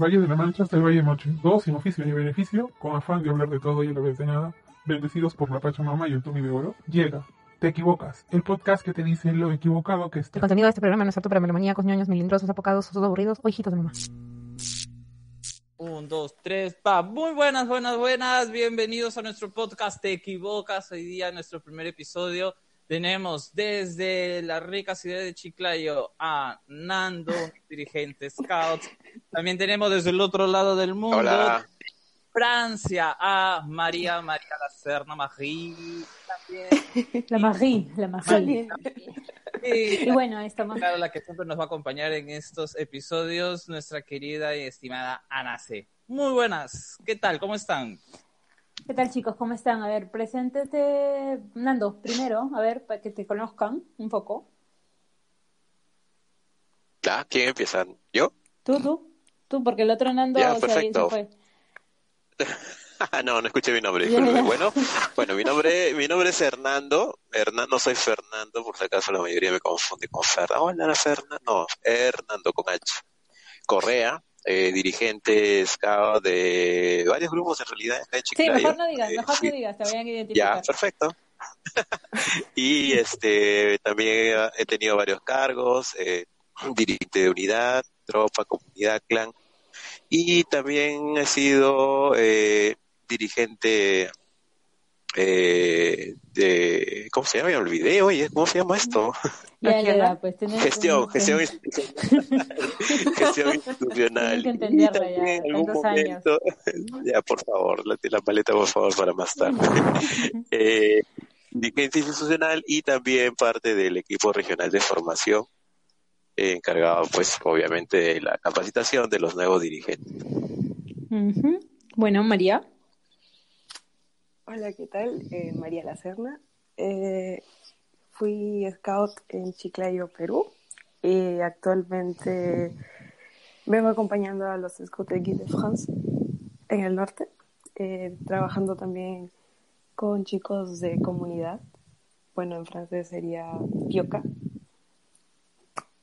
Valle de la Mancha hasta el Valle de Moche, dos sin oficio ni beneficio, con afán de hablar de todo y a la vez de nada, bendecidos por la Pachamama y el Tumi de Oro, llega Te Equivocas, el podcast que te dice lo equivocado que El está. contenido de este programa no es apto para melomaníacos, ñoños, melindrosos, apocados, osos aburridos o hijitos de mamá. Un, dos, tres, pa. Muy buenas, buenas, buenas. Bienvenidos a nuestro podcast Te Equivocas. Hoy día, nuestro primer episodio, tenemos desde la rica ciudad de Chiclayo a Nando, dirigente Scout. También tenemos desde el otro lado del mundo, Hola. Francia, a María, María Lacerna Magri. También. La Marie, la Marie. Y, Y bueno, estamos. claro, la que siempre nos va a acompañar en estos episodios, nuestra querida y estimada Ana C. Muy buenas. ¿Qué tal? ¿Cómo están? ¿Qué tal, chicos? ¿Cómo están? A ver, preséntete, Nando, primero, a ver, para que te conozcan un poco. ¿Ya? ¿Quién empieza? ¿Yo? Tú, tú, tú, porque el otro Nando Ya, o sea, perfecto. se fue. no, no escuché mi nombre. Bueno, bueno, mi nombre, mi nombre es Hernando. Hernando, soy Fernando, por si acaso la mayoría me confunde con Fernando. Hola, Fernando. No, Hernando con H. Correa, eh, dirigente scout de varios grupos en realidad acá en Sí, Chiclayo. mejor no digas, Eh, mejor no digas, te vayan a identificar. Ya, perfecto. y este también he tenido varios cargos, eh, dirigente de unidad, tropa, comunidad, clan. Y también he sido eh, dirigente eh, de, ¿cómo se llama? Me olvidé, oye, ¿cómo se llama esto? Ya, ya, ya, pues Gestión, un- gestión institucional. gestión institucional. Que entenderla ya, en algún tantos años. momento, ya, por favor, la, la paleta, por favor, para más tarde. eh, dirigente institucional y también parte del equipo regional de formación, eh, encargado, pues, obviamente, de la capacitación de los nuevos dirigentes. Bueno, María. Hola, ¿qué tal? Eh, María Lacerna. Eh, fui scout en Chiclayo, Perú. Y actualmente vengo acompañando a los Scouts de Guide de France en el norte, eh, trabajando también con chicos de comunidad. Bueno, en francés sería Pioca.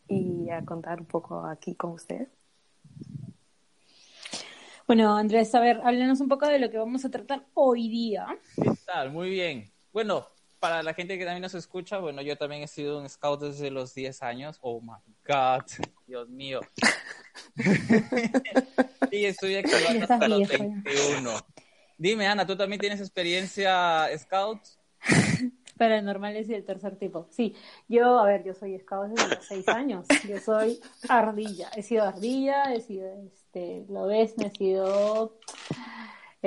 Y a contar un poco aquí con ustedes. Bueno, Andrés, a ver, háblanos un poco de lo que vamos a tratar hoy día. ¿Qué tal? Muy bien. Bueno, para la gente que también nos escucha, bueno, yo también he sido un scout desde los 10 años. Oh my God, Dios mío. y estoy Estás hasta los viejo ya. 21. Dime, Ana, ¿tú también tienes experiencia scout? Paranormales y el tercer tipo. Sí, yo, a ver, yo soy scout desde los seis años. Yo soy ardilla. He sido ardilla, he sido, este, lo ves, he sido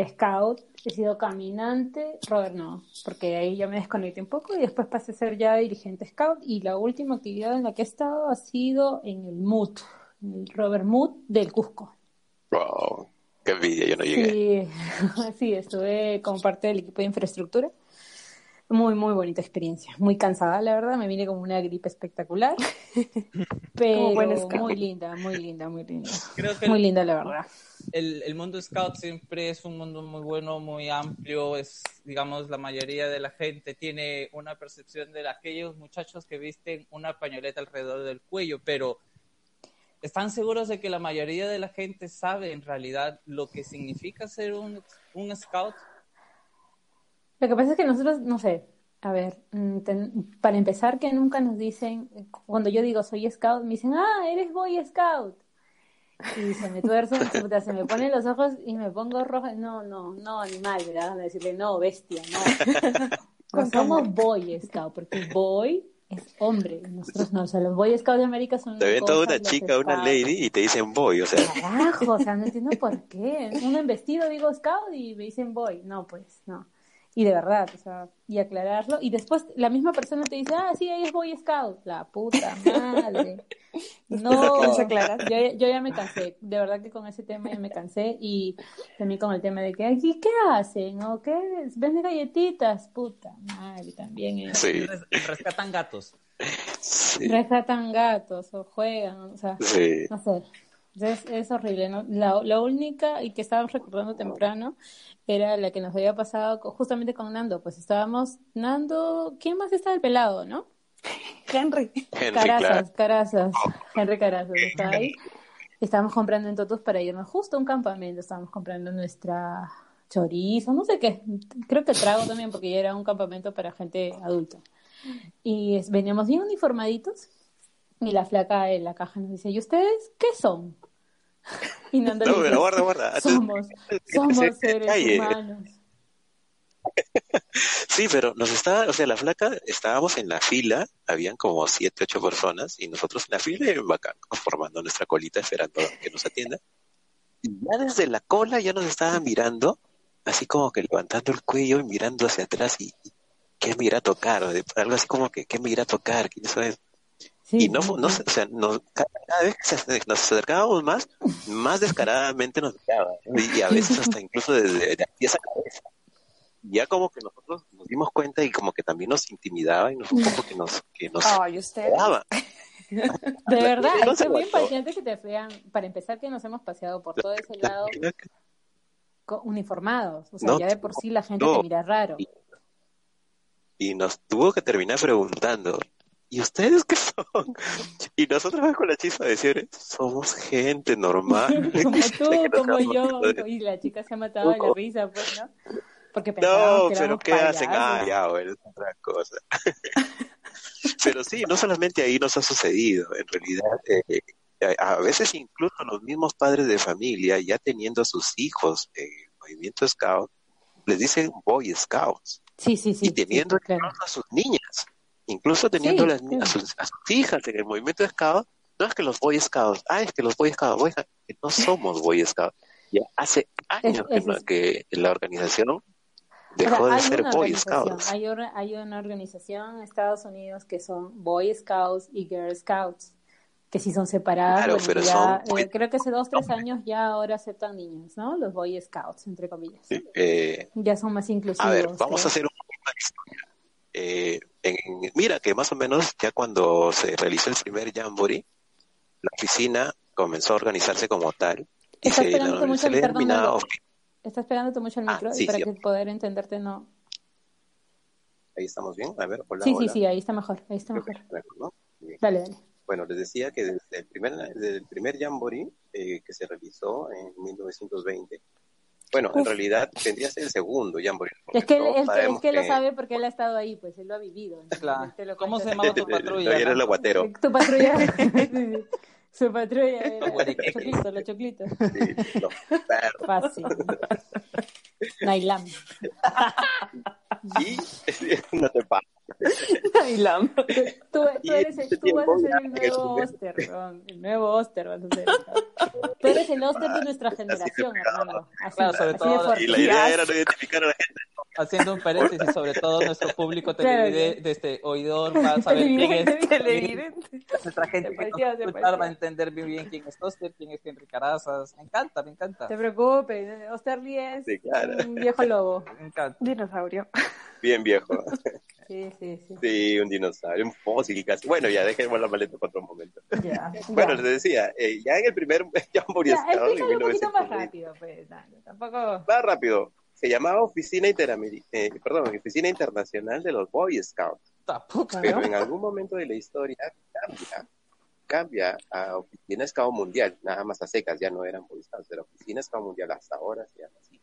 scout, he sido caminante. Robert no, porque ahí ya me desconecté un poco y después pasé a ser ya dirigente scout. Y la última actividad en la que he estado ha sido en el MUT, en el Robert MUT del Cusco. Wow, qué envidia, yo no llegué. Sí, sí, estuve como parte del equipo de infraestructura. Muy, muy bonita experiencia. Muy cansada, la verdad. Me vine como una gripe espectacular. Pero muy linda, muy linda, muy linda. Creo que Muy el, linda, la verdad. el, el mundo scout siempre es un mundo muy bueno, muy amplio. Es, digamos, la mayoría de la gente tiene una percepción de aquellos muchachos que visten una pañoleta alrededor del cuello, pero ¿están seguros de que la mayoría de la gente sabe en realidad lo que significa ser un, un scout? Lo que pasa es que nosotros, no sé, a ver, mm, ten- para empezar, que nunca nos dicen, cuando yo digo soy scout, me dicen, ah, eres boy scout. Y se me tuercen, puta, se me ponen los ojos y me pongo roja. No, no, no, animal, ¿verdad? Van a decirle, no, bestia, no. No somos boy scout, porque boy es hombre. Nosotros no, o sea, los boy scouts de América son Te ven toda una chica, una scouts- lady, y te dicen voy, o sea, Carajo, o sea, no entiendo por qué. Uno en vestido digo scout y me dicen boy. No, pues, no. Y de verdad, o sea, y aclararlo. Y después la misma persona te dice, ah, sí, ella es boy scout. La puta madre. No, yo, yo ya me cansé. De verdad que con ese tema ya me cansé. Y también con el tema de que, ¿y qué hacen? ¿O qué? ¿Venden galletitas? Puta madre, también es. sí, Res- Rescatan gatos. sí, Rescatan gatos o juegan, o sea. sí. No sé, es, es horrible, ¿no? La, la única y que estábamos recordando temprano era la que nos había pasado justamente con Nando. Pues estábamos, Nando, ¿quién más está el pelado, no? Henry. Henry, Carazas, claro. Carazas, Henry Carazas está ahí. Estábamos comprando en Totos para irnos justo a un campamento. Estábamos comprando nuestra chorizo, no sé qué. Creo que trago también, porque ya era un campamento para gente adulta. Y es- veníamos bien uniformaditos. Y la flaca en la caja nos dice, ¿y ustedes qué son? Y No, pero guarda, guarda. somos, somos seres Calle. humanos. Sí, pero nos estaba, o sea, la flaca, estábamos en la fila, habían como siete, ocho personas, y nosotros en la fila, bacán, formando nuestra colita, esperando que nos atienda. Y ya desde la cola ya nos estaba mirando, así como que levantando el cuello y mirando hacia atrás, y, ¿qué me irá a tocar? Algo así como que, ¿qué me irá a tocar? ¿Quién sabe? Sí, Y no, no, o sea, nos- cada, vez que nos acercábamos más, más descaradamente nos miraba. Y, y a veces hasta incluso desde de aquí a esa cabeza. Ya como que nosotros nos dimos cuenta y como que también nos intimidaba y nos, un poco que nos, que nos Ay, usted. De verdad, No que muy impactante que te vean, para empezar que nos hemos paseado por todo ese lado uniformados, o sea, No, ya de por sí la gente no. te mira raro. Y nos tuvo que terminar preguntando, ¿y ustedes qué son? Y nosotros con la chispa de decir, somos gente normal. Como tú, como yo, y la chica se ha matado de la risa, pues, ¿no? Porque No, que pero ¿qué hacen? Ah, ya, bueno, es otra cosa. pero sí, no solamente ahí nos ha sucedido, en realidad, eh, a a veces incluso los mismos padres de familia, ya teniendo a sus hijos en el movimiento Scout, les dicen Boy Scouts, Sí, sí, sí. y teniendo sí, claro. incluso a sus niñas, incluso teniendo Sí, las, claro. a, sus, a sus hijas en el movimiento Scout, no es que los Boy Scouts, ah, es que los Boy Scouts, que no somos Boy Scouts. Ya hace años Es- que, no- que la organización O dejó sea, de ser Boy Scouts. Hay, or- hay una organización en Estados Unidos que son Boy Scouts y Girl Scouts, que sí son separadas. Claro, bueno, pero ya, son eh, creo que hace dos, tres años ya ahora aceptan niños, ¿no? Los Boy Scouts, entre comillas. Eh, Ya son más inclusivos. a ver, vamos a hacer un poquito de historia. Eh, en- mira que más o menos ya cuando se realizó el primer Jamboree, la oficina comenzó a organizarse como tal y Está se, esperando mucho se el perdón, ofi- Está esperándote mucho el Ah, micro sí, y para sí. que poder entenderte no. Ahí estamos bien. A ver, hola, sí, hola. sí, sí, ahí está mejor, ahí está Creo mejor. ¿no? Dale, dale. Bueno, les decía que desde el primer, desde el primer Jamboree eh, que se realizó en 1920, bueno, en realidad tendría que ser el segundo Jamboree. porque Es que, él, él- es que lo sabe porque él ha estado ahí, pues él lo ha vivido. Claro. él lo ¿Cómo se llamaba tu patrulla? Todavía era el aguatero. Tu patrulla. Su patrulla era los choclitos, los choclitos. Sí, los perros. Fácil. Nailam. Y no te pases. Bailam. Tú, tú Y eres el, este tú vas a ser el nuevo Oster. El nuevo Oster vas a ser. Tú eres el Oster de nuestra generación, hermano. Así, Claro, sobre así todo-. Y la idea era no identificar a la gente. Haciendo un paréntesis, sobre todo nuestro público Claro. televidente, de este oidor, va a saber quién es. Televidente. Nuestra gente que nos va a entender bien, bien quién es Toster, quién es Henry Carazas. Me encanta, me encanta. No te preocupes, Osterly es Sí, claro. un viejo lobo. Me encanta. Dinosaurio. Bien viejo. Sí, sí, sí. Sí, un dinosaurio, un fósil casi. Bueno, ya dejemos la maleta para otro momento. Ya. Bueno, ya. les decía, eh, ya en el primer Ya, en explícalo un poquito más 1920, rápido, pues. tampoco. Va rápido. Se llamaba Oficina, Interameri- eh, perdón, Oficina Internacional de los Boy Scouts. Puta. Pero en algún momento de la historia cambia, cambia a Oficina Scout Mundial, nada más a secas, ya no eran Boy Scouts, era Oficina Scout Mundial, hasta ahora se llama así.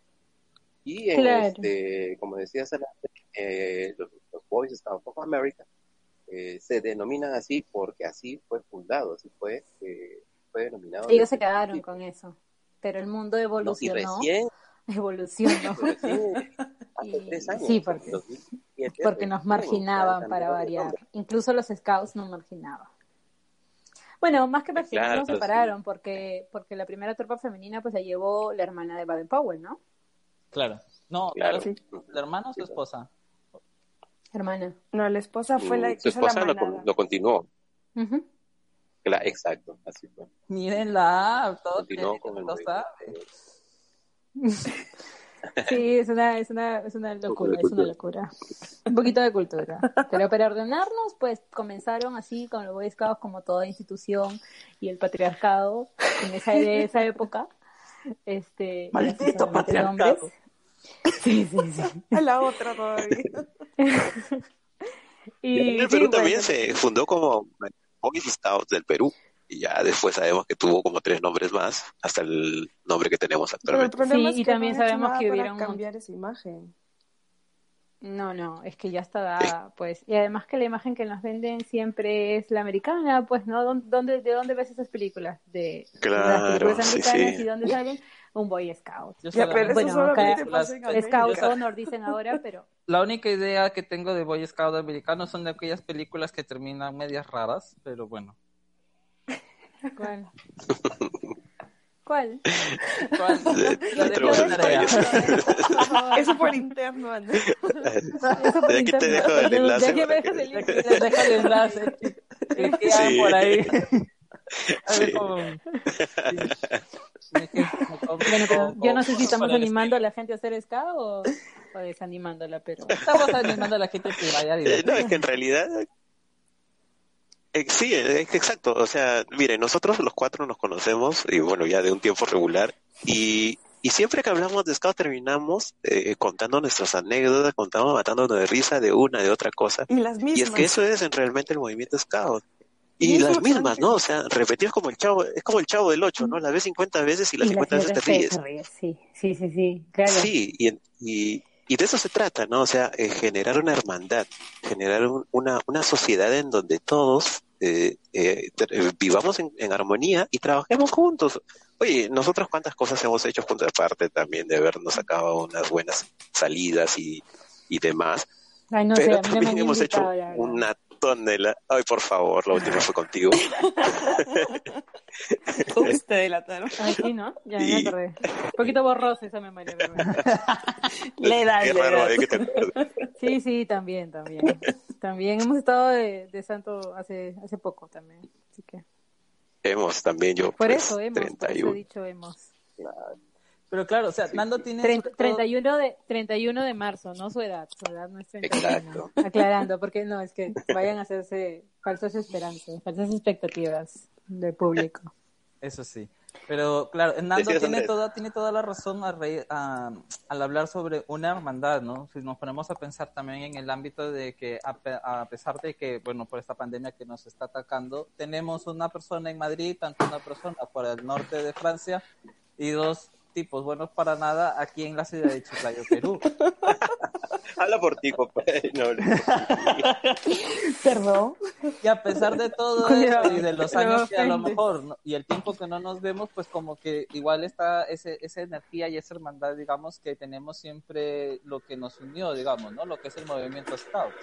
Y en Claro. este, como decías, eh, los, los Boy Scouts of America eh, se denominan así porque así fue fundado, así fue, eh, fue denominado. Ellos se quedaron principio. con eso. Pero el mundo No, y evolucionó. recién, Evolucionó. recién, hace Y- tres años, sí, porque- 2007, Porque nos marginaban para variar. Incluso los scouts nos marginaban. Bueno, más que marginar, Claro, nos sí. separaron porque, porque la primera tropa femenina pues la llevó la hermana de Baden Powell, ¿no? Claro. No, Claro. claro. ¿La hermana o su esposa? Hermana. No, la esposa fue la Mm, que Su hizo la esposa lo, lo continuó. Cla- exacto, así fue. Mírenla, todo Continuó con el. Sí, es una, es una, es una locura, es una locura. Un poquito de cultura. Pero para ordenarnos, pues comenzaron así con los Boy Scouts como toda institución y el patriarcado en esa, de esa época. Este, Maldito patriarcado. hombres. Sí, sí, sí. A la otra todavía. Y el sí, Perú bueno, también se fundó como Boy Scouts del Perú. Y ya después sabemos que tuvo como tres nombres más, hasta el nombre que tenemos Pero el actualmente. Sí, es y que también no sabemos que hubieron un cambiar esa imagen. No, no, es que ya está dada, pues. Y además que la imagen que nos venden siempre es la americana, pues, ¿no? ¿Dó- ¿Dónde, ¿De dónde ves esas películas? De de las Claro, películas sí, americanas sí. y dónde salen un Boy Scout. Yo Ya, pero Bueno, en las-. Scout Honor dicen ahora, pero La única idea que tengo de Boy Scout americano son de aquellas películas que terminan medias raras, pero bueno. ¿cuál? ¿Cuál? ¿Cuál? La de detalles. Eso por interno, Andrés. Eso por De aquí te dejo el enlace de aquí me dejas que- el link. Les dejo el enlace. Cliquean Sí. por ahí. A ver Sí. yo no sé si estamos animando a la gente a hacer ska o, o desanimándola, pero Estamos animando a la gente que vaya a Eh. No, es que en realidad... eh, sí, que exacto. O sea, mire, nosotros los cuatro nos conocemos, y bueno, ya de un tiempo regular, y, y siempre que hablamos de Scout terminamos eh, contando nuestras anécdotas, contamos matándonos de risa de una, de otra cosa. Y las mismas. Y es que eso es en realmente el movimiento Scout. Y las mismas, ¿no? O sea, repetir como el chavo, es como el chavo del 8, ¿no? La ves 50 veces y las Y 50 veces te ríes. Sí, sí, sí, sí, claro. Sí, y, y, y de eso se trata, ¿no? O sea, eh, generar una hermandad, generar un- una, una sociedad en donde todos eh, eh, eh, vivamos en, en armonía y trabajemos juntos. Oye, nosotros cuántas cosas hemos hecho juntos, aparte también de habernos sacado unas buenas salidas y, y demás, Ay, no sé, pero también hemos hecho la tonelada. Ay, por favor, la última fue contigo. Ups, te delataron. Ay, sí, ¿no? Ya Y- me acordé. Un poquito borrosa esa memoria. pero. Le da, Qué le raro, da. que. Sí, sí, también, también. También hemos estado de, de santo hace hace poco también. Así que Hemos también yo. por pues, eso hemos, por eso he 31. dicho hemos. Pero claro, o sea, Nando tiene... Treinta- sobre todo- 31 de 31 de marzo, no su edad, su edad no es 31. Exacto. Aclarando, porque no, es que vayan a hacerse falsas esperanzas, falsas expectativas del público. Eso sí. Pero claro, Nando tiene toda, tiene toda la razón a re- a- al hablar sobre una hermandad, ¿no? Si nos ponemos a pensar también en el ámbito de que a, a pesar de que, bueno, por esta pandemia que nos está atacando, tenemos una persona en Madrid, tanto una persona por el norte de Francia y dos tipos buenos para nada aquí en la ciudad de Chiclayo, Perú. Habla por ti, compa. No, no. Perdón. Y a pesar de todo eso y de los años que a lo mejor ¿no? y el tiempo que no nos vemos, pues como que igual está ese, esa energía y esa hermandad, digamos, que tenemos siempre lo que nos unió, digamos, ¿no? Lo que es el movimiento Scout.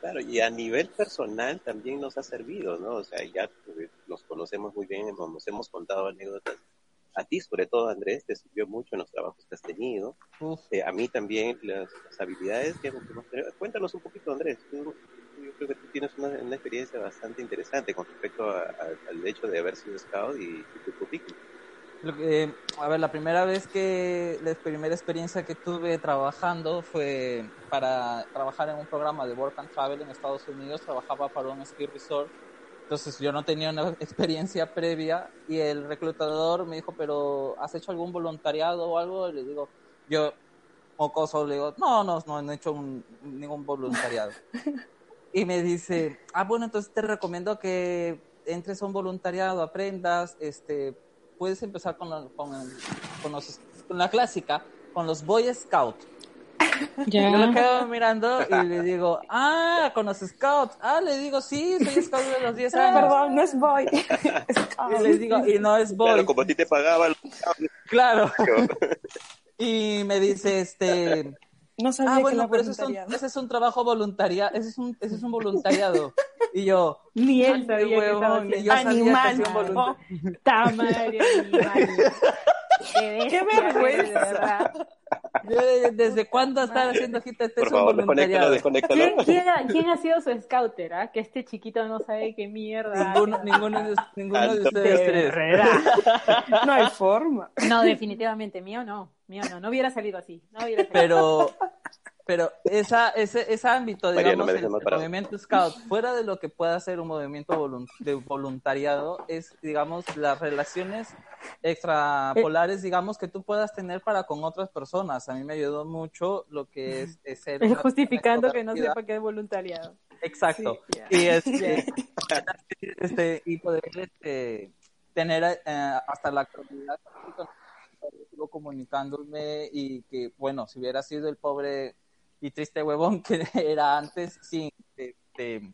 Claro, y a nivel personal también nos ha servido, ¿no? O sea, ya eh, los conocemos muy bien, nos hemos contado anécdotas. A ti, sobre todo, Andrés, te sirvió mucho en los trabajos que has tenido. Eh, a mí también las, las habilidades que hemos tenido. Cuéntanos un poquito, Andrés. Tú- yo creo que tú tienes una, una experiencia bastante interesante con respecto a- a- al hecho de haber sido scout y, y tu currículum. Lo que- eh, a ver, la primera vez que, la primera experiencia que tuve trabajando fue para trabajar en un programa de Work and Travel en Estados Unidos. Trabajaba para un ski resort. Entonces yo no tenía una experiencia previa y el reclutador me dijo, pero ¿has hecho algún voluntariado o algo? Y le digo, yo, mocoso, le digo, no, no, no, no he hecho un- ningún voluntariado. Y me dice, ah, bueno, entonces te recomiendo que entres a un voluntariado, aprendas, este, puedes empezar con, la- con, el- con los- con la clásica, con los Boy Yo lo quedo mirando y le digo, ah, con los Scouts. Ah, le digo, sí, soy Scout de los 10 años. Perdón, no es boy. Y les digo, y no es Boy. Claro, como a ti te pagaban. Claro. Y me dice, este, No sabía ah, que bueno, pero ese es, un, voluntariado. ese es un trabajo voluntaria, ese es un, ese es un voluntariado. Y yo, Ni él "Ay, sabía que huevón, estaba ni haciendo. yo sabía que Animal. madre, animal. Qué, bestia, vergüenza. ¿Desde cuándo estar haciendo hit este Por es favor, desconéctalo, voluntariado? desconéctalo. ¿Quién, quién ha, quién ha sido su scouter? ah? Que este chiquito no sabe qué mierda. Ninguno, ninguno de, ninguno de Alto. ustedes tres. No hay forma. No, definitivamente, mío no. Mío no, no hubiera salido así. No hubiera salido. Pero, pero esa, ese, ese ámbito, María, digamos, no el, movimiento scout, fuera de lo que pueda ser un movimiento volun- de voluntariado, es, digamos, las relaciones extrapolares, digamos, que tú puedas tener para con otras personas. A mí me ayudó mucho lo que es, es ser Justificando que no sepa qué es voluntariado. Exacto. Sí. Y, este, este, y poder este, tener eh, hasta la actualidad sigo comunicándome y que, bueno, si hubiera sido el pobre y triste huevón que era antes, sin de, de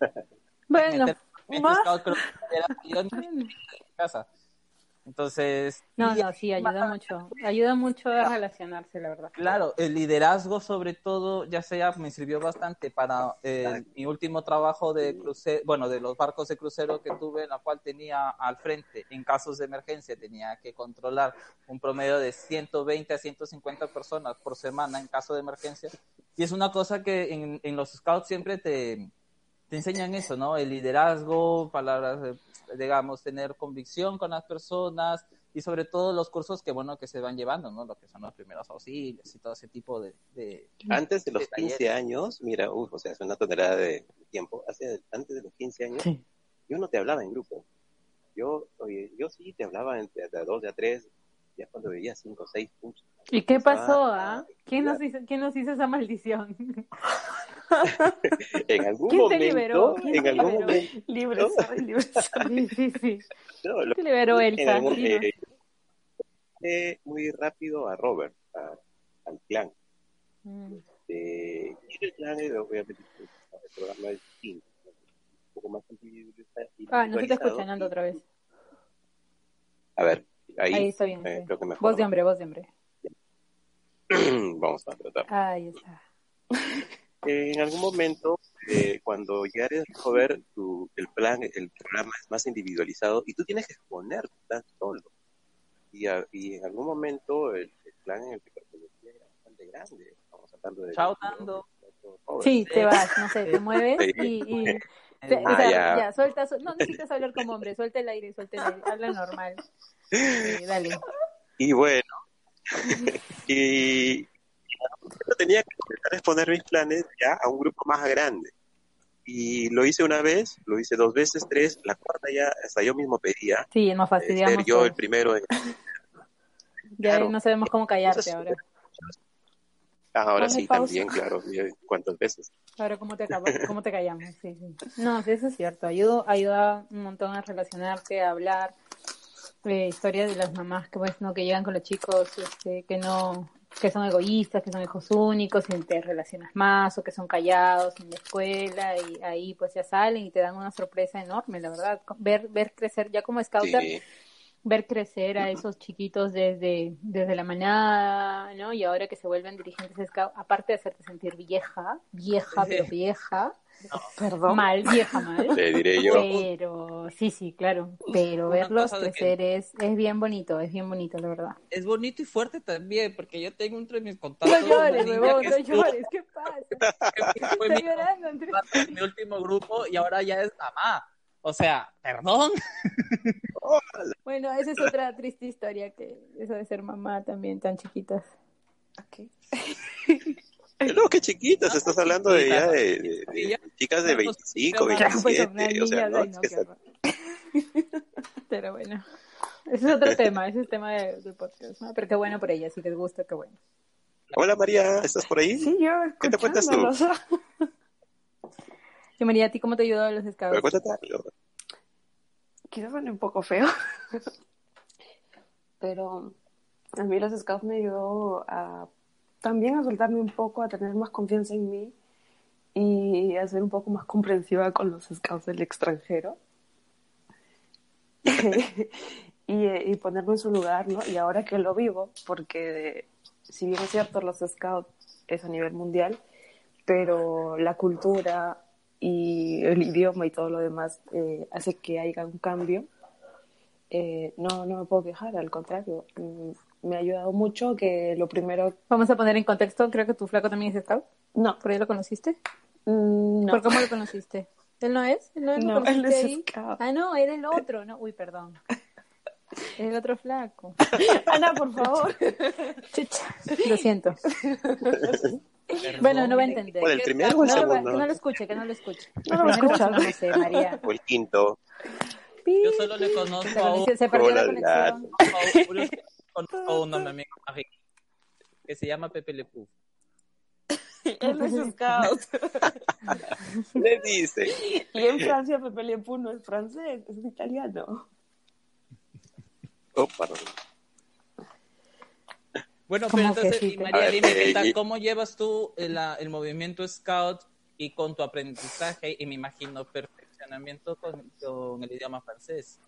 Bueno, meter- más- scout, creo que salido en casa. Entonces, No, no, sí, ayuda mucho. Ayuda mucho a relacionarse, la verdad. Claro, el liderazgo sobre todo, ya sea, me sirvió bastante para eh, mi último trabajo de crucero, bueno, de los barcos de crucero que tuve, en la cual tenía al frente, en casos de emergencia, tenía que controlar un promedio de 120 a 150 personas por semana en caso de emergencia. Y es una cosa que en, en los scouts siempre te, te enseñan eso, ¿no? El liderazgo, palabras, de, digamos, tener convicción con las personas y sobre todo los cursos que, bueno, que se van llevando, ¿no? Lo que son los primeros auxilios y todo ese tipo de... de- Antes de los de talleres. 15 años, mira, uf, o sea, es una tonelada de tiempo. Hace, antes de los 15 años, Sí. yo no te hablaba en grupo. Yo, oye, yo sí te hablaba entre de a dos, de a tres, ya cuando veía cinco o seis puntos. ¿Y qué pasó, Ah, ah? ¿Quién nos hizo, quién nos hizo esa maldición? En algún ¿Quién te momento, liberó? ¿Quién en te algún liberó? momento, Libre soy, libre soy. Sí, sí, sí. no, lo- Te liberó Elsa. algún- eh, eh, muy rápido a Robert, a- al clan. Mm. Eh, y el clan, obviamente, el programa un poco más individualiza- Ah, no se te individualizado. escucha, Nando, otra vez. A ver, ahí, Ahí está bien. sí. creo que mejor. Voz de hombre, voz de hombre. Vamos a tratar. Ahí está. En algún momento, eh, cuando ya eres Robert, tu, el plan, el programa es más individualizado y tú tienes que exponer tu plan solo. Y, a- y en algún momento el, el plan en el que pertenecía era bastante grande. Estamos hablando de... Chao. Robert. Sí, te vas, no sé, te mueves Sí. y... y te- o Ah, sea, ya. ya, suelta, su- no necesitas hablar como hombre, suelta el aire, suelta el aire, habla normal. Sí, dale. Y bueno, y tenía que exponer mis planes ya a un grupo más grande. Y lo hice una vez, lo hice dos veces, tres, la cuarta ya hasta yo mismo pedía Sí, nos eh, fastidiamos. ser yo todos. el primero. Ya claro. no sabemos cómo callarte Entonces, ahora. Ah, ahora sí, pausa. también, claro. ¿Cuántas veces? Ahora, ¿cómo te, acabo- cómo te callamos? Sí, sí. No, sí, eso es cierto. Ayuda, ayuda un montón a relacionarte, a hablar. Eh, historias de las mamás que, pues, no, que llegan con los chicos este, que no que son egoístas, que son hijos únicos y te relacionas más o que son callados en la escuela y ahí pues ya salen y te dan una sorpresa enorme, la verdad. Ver, ver crecer ya como scouter, Sí, ver crecer a esos chiquitos desde, desde la manada, ¿no? Y ahora que se vuelven dirigentes de scout, aparte de hacerte sentir vieja, vieja, pero vieja, Perdón. mal, vieja mal. le diré yo. Pero, sí, sí, claro. Pero Una verlos crecer es, es bien bonito, es bien bonito, la verdad. Es bonito y fuerte también, porque yo tengo entre mis No contactos llores, una niña huevón, que no estuvo- llores, ¿qué pasa? que Está mi, llorando, Andrés. mi último grupo y ahora ya es mamá. O sea, perdón. Bueno, esa es otra triste historia que eso de ser mamá también tan chiquitas. Ok. No, qué chiquitas, estás hablando de ya de, de- de chicas de Bueno, 25, pues, Claro, pues son 27, unas o sea, ¿no? Es que está-. Pero bueno, ese es otro tema, ese es el tema de- del podcast, ¿no? Pero qué bueno por ella, si les gusta, qué bueno. Hola María, ¿estás por ahí? Sí, yo ¿Qué te cuentas tú? Y María, ¿a ti cómo te ayudó a los Pero scouts? cuéntate algo. Quizás suene un poco feo. Pero a mí los scouts me ayudó a también a soltarme un poco, a tener más confianza en mí y a ser un poco más comprensiva con los scouts del extranjero. y, y ponerme en su lugar, ¿no? Y ahora que lo vivo, porque si bien es cierto, los scouts es a nivel mundial, pero la cultura y el idioma y todo lo demás eh, hace que haya un cambio. Eh, no, no me puedo quejar, al contrario, mm, me ha ayudado mucho que lo primero... Vamos a poner en contexto, creo que tu flaco también es scout. No, ¿Por ahí lo conociste? mm, no. ¿Por cómo lo conociste? ¿Él no es? ¿Él no, es? ¿Lo No, él conociste es ahí? scout. Ah, no, era el otro. No, uy, perdón. El otro flaco. Ana, por favor. Chucha, lo siento. Bueno, no va a entender. ¿Cuál, el primero o el No, segundo? que no lo escuche, que no lo escuche. No lo va a El primero, escuchar. No sé, María. O el quinto. Yo solo le conozco a un, Se, perdió la conexión. Conozco a un amigo mágico que se llama Pepe Le Pew. Él es scout. Le dice. Y en Francia Pepe Le Pew no es francés, es italiano. Oh, perdón. Bueno, ¿Cómo pero entonces, sí, María, ver, dime, ¿qué eh, tal? ¿cómo llevas tú el, la- el movimiento Scout y con tu aprendizaje y me imagino perfeccionamiento con, con el idioma francés?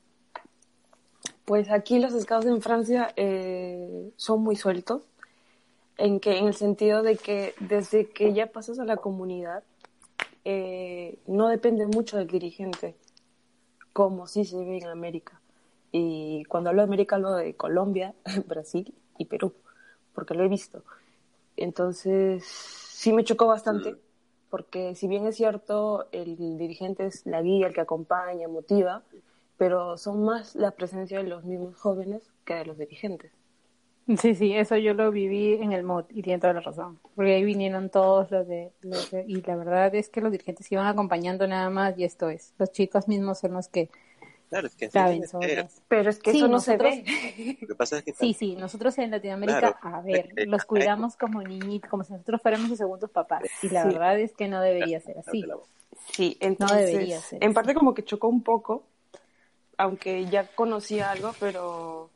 Pues aquí los scouts en Francia eh, son muy sueltos, en que en el sentido de que desde que ya pasas a la comunidad eh, no depende mucho del dirigente, como sí se ve en América. Y cuando hablo de América hablo de Colombia, Brasil y Perú, porque lo he visto. Entonces sí me chocó bastante, porque si bien es cierto, el dirigente es la guía, el que acompaña, motiva, pero son más la presencia de los mismos jóvenes que de los dirigentes. Sí, sí, eso yo lo viví en el MOD y tiene toda la razón. Porque ahí vinieron todos los de, los de- Y la verdad es que los dirigentes iban acompañando nada más y esto es. Los chicos mismos son los que Claro, es que saben. Pero es que Sí, eso no nosotros- se ve. Lo que pasa es que Sí, sí, nosotros en Latinoamérica, Claro. a ver, los cuidamos como niñitos, como si nosotros fuéramos sus segundos papás. Y la Sí. verdad es que no debería ser así. Sí, entonces, debería ser en parte como que chocó un poco, aunque ya conocía algo, pero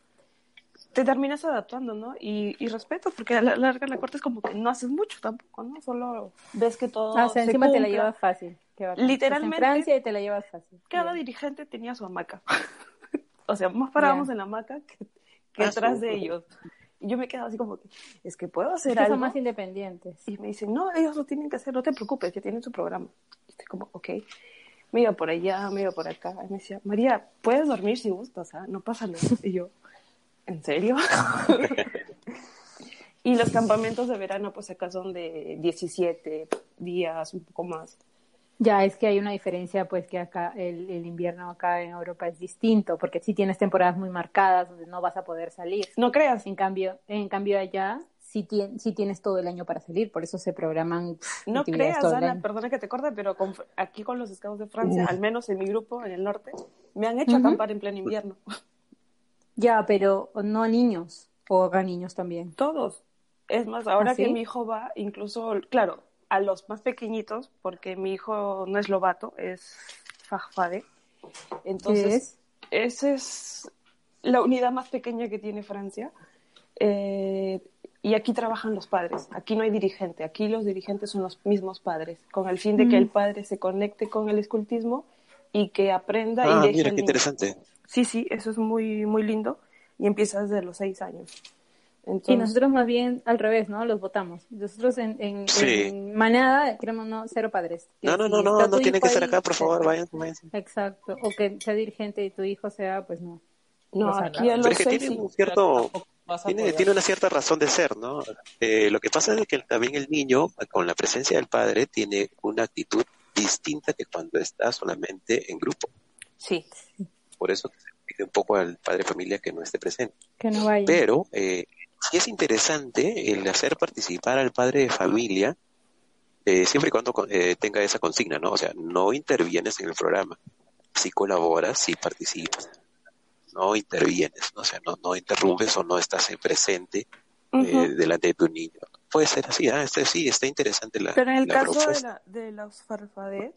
te terminas adaptando, ¿no? Y, y respeto, porque a la larga, la corta es como que no haces mucho tampoco, ¿no? Solo ves que todo Ah, o sea, se encima te la cumpla. llevas fácil. Qué bacán. Literalmente- Estás en Francia y te la llevas fácil. Cada Bien. dirigente tenía su hamaca. o sea, más parábamos Ya. en la hamaca que, que Ah, atrás de ellos. Y yo me quedaba así como que, es que puedo Es hacer que algo. son más independientes. Y me dicen, no, ellos lo tienen que hacer, no te preocupes, ya tienen su programa. Y estoy como, ok. Me iba por allá, me iba por acá. Y me decía, María, puedes dormir si gustas, ¿ah? no pasa nada. Y yo, ¿en serio? y los campamentos de verano, pues acá son de 17 días, un poco más. Ya, es que hay una diferencia, pues que acá el, el invierno acá en Europa es distinto, porque sí tienes temporadas muy marcadas donde no vas a poder salir. No creas, En cambio, en cambio allá sí tienes todo el año para salir, por eso se programan pff, no creas, Ana, perdona que te corte, pero con- aquí con los scouts de Francia, al menos en mi grupo, en el norte, me han hecho acampar en pleno invierno. Ya, pero no niños, o acá niños también. Todos. Es más, ahora ¿Ah, sí? que mi hijo va, incluso, claro, a los más pequeñitos, porque mi hijo no es lobato, es fajfade. ¿Qué Entonces, es? esa es la unidad más pequeña que tiene Francia. Eh, y aquí trabajan los padres. Aquí no hay dirigente. Aquí los dirigentes son los mismos padres, con el fin de que Mm. el padre se conecte con el escultismo y que aprenda y Ah, deje mira, qué interesante. Sí, sí, eso es muy, muy lindo. Y empieza desde los seis años. Entonces, nosotros más bien al revés, ¿no? Los votamos. Nosotros en, en, Sí. en manada queremos no cero padres. Que No, no, no, no, no que ser ahí, acá, por favor, vayan. vayan. Exacto. O que sea dirigente y tu hijo sea, pues no. no, O sea, aquí a Pero los es que seis tiene sí. un cierto, tiene, poder. tiene una cierta razón de ser, ¿no? Eh, lo que pasa es que también el niño, con la presencia del padre, tiene una actitud distinta que cuando está solamente en grupo. Sí. Por eso se pide un poco al padre de familia que no esté presente. Que no vaya. Pero eh, sí es interesante el hacer participar al padre de familia, eh, siempre y cuando eh, tenga esa consigna, ¿no? O sea, no intervienes en el programa, sí colaboras, sí participas, no intervienes, ¿no? o sea, no, no interrumpes o no estás presente eh, delante de tu niño. Puede ser así, ah, este, sí, está interesante la, Pero en el la caso de, la, de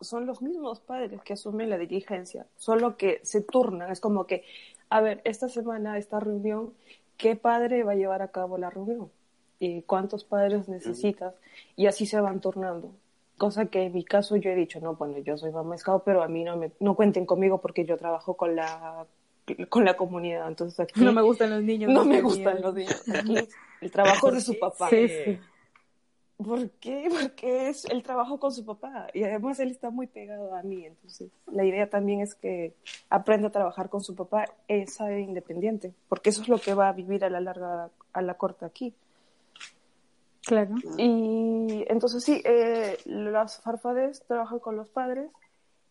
son los mismos padres que asumen la dirigencia, solo que se turnan. Es como que, a ver, esta semana, esta reunión, ¿qué padre va a llevar a cabo la reunión? ¿Y cuántos padres necesitas? Y así se van turnando. Cosa que en mi caso yo he dicho, no, bueno, yo soy mamá scout, pero a mí no me no cuenten conmigo porque yo trabajo con la con la comunidad. Entonces aquí No me gustan los niños. no me gustan los niños. Aquí el trabajo de su papá. Sí, sí. ¿Por qué? Porque es el trabajo con su papá y además él está muy pegado a mí, entonces la idea también es que aprenda a trabajar con su papá, esa independiente, porque eso es lo que va a vivir a la larga, a la corta aquí. Claro. Y entonces sí, eh, las farfades trabajan con los padres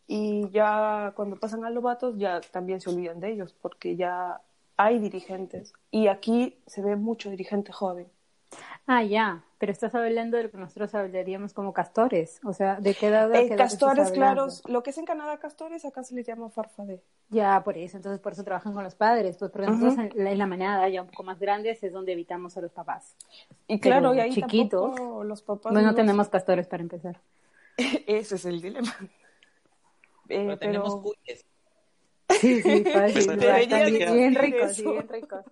y ya cuando pasan a lobatos ya también se olvidan de ellos porque ya hay dirigentes y aquí se ve mucho dirigente joven. Ah, ya, pero estás hablando de lo que nosotros hablaríamos como castores, o sea, ¿de qué edad? Eh, castores claros, lo que es en Canadá castores, acá se les llama farfadé. Ya, por eso, entonces por eso trabajan con los padres, pues porque Ujú. nosotros en la, en la manada, ya un poco más grandes, es donde evitamos a los papás. Y Pero claro, y ahí chiquitos, tampoco los papás... Bueno, no los- tenemos pastores para empezar. Ese es el dilema. Eh, Pero tenemos pero cuyes. Sí, sí, fácil, Pues, debería bien ricos, sí, bien ricos.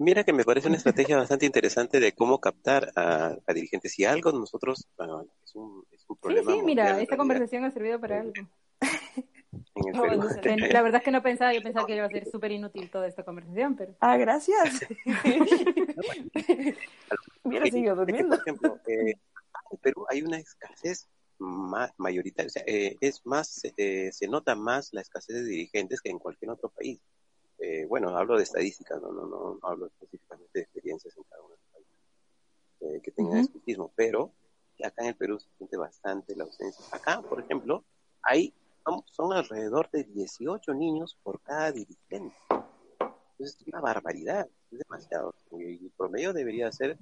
Mira que me parece una estrategia bastante interesante de cómo captar a, a dirigentes. Si algo nosotros, bueno, es un, es un Sí, problema. sí, mira, mundial, en esta realidad, conversación ha servido para algo. en el No, La verdad es que no pensaba, yo pensaba que iba a ser súper inútil toda esta conversación, pero Ah, gracias. Hubiera seguido durmiendo. por ejemplo, eh, en Perú hay una escasez ma- mayoritaria, o sea, eh, es más, eh, se nota más la escasez de dirigentes que en cualquier otro país. Eh, bueno, hablo de estadísticas, no, no, no, no hablo específicamente de experiencias en cada uno de los países eh, que tengan escultismo, pero acá en el Perú se siente bastante la ausencia. Acá, por ejemplo, hay, son, son alrededor de 18 niños por cada dirigente. Entonces es una barbaridad, es demasiado. Y el promedio debería ser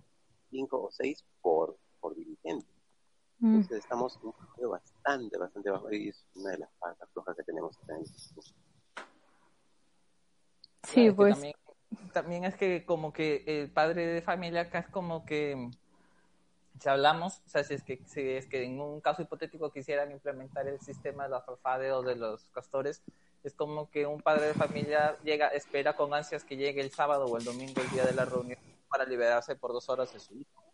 5 o 6 por, por dirigente. Mm, Entonces estamos en un promedio bastante, bastante bajo y es una de las patas flojas que tenemos acá en el Perú. sí, pues. también, también es que como que el padre de familia acá es como que si hablamos, o sea, si es que, si es que en un caso hipotético quisieran implementar el sistema de la farfade o de los castores, es como que un padre de familia llega, espera con ansias que llegue el sábado o el domingo, el día de la reunión, para liberarse por dos horas de su hijo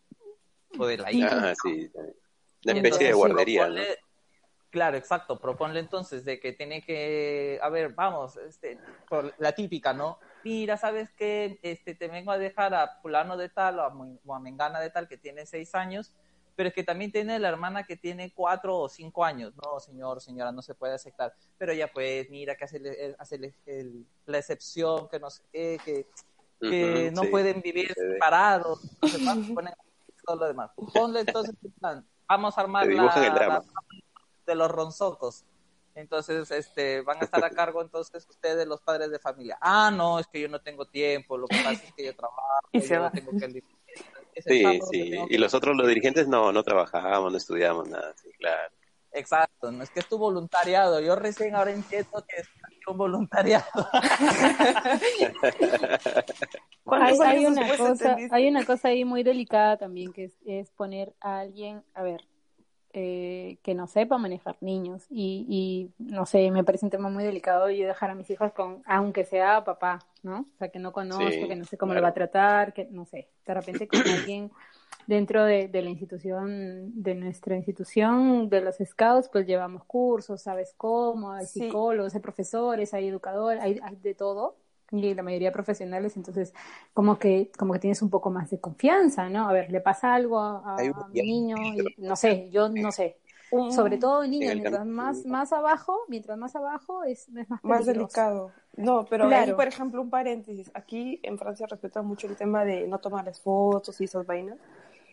o de la hija. Ah, sí, también. Una Entonces, especie de guardería, Claro, exacto. Proponle entonces de que tiene que, a ver, vamos, este, por la típica, ¿no? Mira, sabes que este, te vengo a dejar a fulano de tal o a, Mu- o a mengana de tal que tiene seis años, pero es que también tiene la hermana que tiene cuatro o cinco años. No, señor, señora, no se puede aceptar. Pero ya pues, mira que hace, el- hace el- el- la excepción, que no sé qué, que, que no sí. pueden vivir separados, no ponen todo lo demás. Ponle entonces, en plan, vamos a armar la, el drama. la de los ronzocos. Entonces, este, van a estar a cargo entonces ustedes, los padres de familia. Ah, no, es que yo no tengo tiempo, lo que pasa es que yo trabajo, Y se yo va. tengo que Sí, sí. que Y los otros, los dirigentes, no, no trabajamos, no estudiamos nada, sí, claro. Exacto, no es que es tu voluntariado. Yo recién ahora entiendo que es un voluntariado. ¿Cuántos Hay, una cosa, entendiste? hay una cosa ahí muy delicada también que es, es poner a alguien, a ver, eh, que no sepa manejar niños y, y no sé, me parece un tema muy delicado yo dejar a mis hijos con, aunque sea papá, ¿no? O sea, que no conozco, Sí, que no sé cómo claro. lo va a tratar, que no sé, de repente con alguien dentro de, de la institución, de nuestra institución, de los scouts, pues llevamos cursos, sabes cómo, hay Sí. psicólogos, hay profesores, hay educadores, hay, hay de todo y la mayoría profesionales, entonces como que como que tienes un poco más de confianza, ¿no? A ver, le pasa algo a, a mi niño y no sé, yo no sé. Un- Sobre todo niños, mientras más más abajo, mientras más abajo es, es más más delicado. No, pero ahí, Claro. por ejemplo, un paréntesis. Aquí en Francia respetan mucho el tema de no tomar las fotos y esas vainas.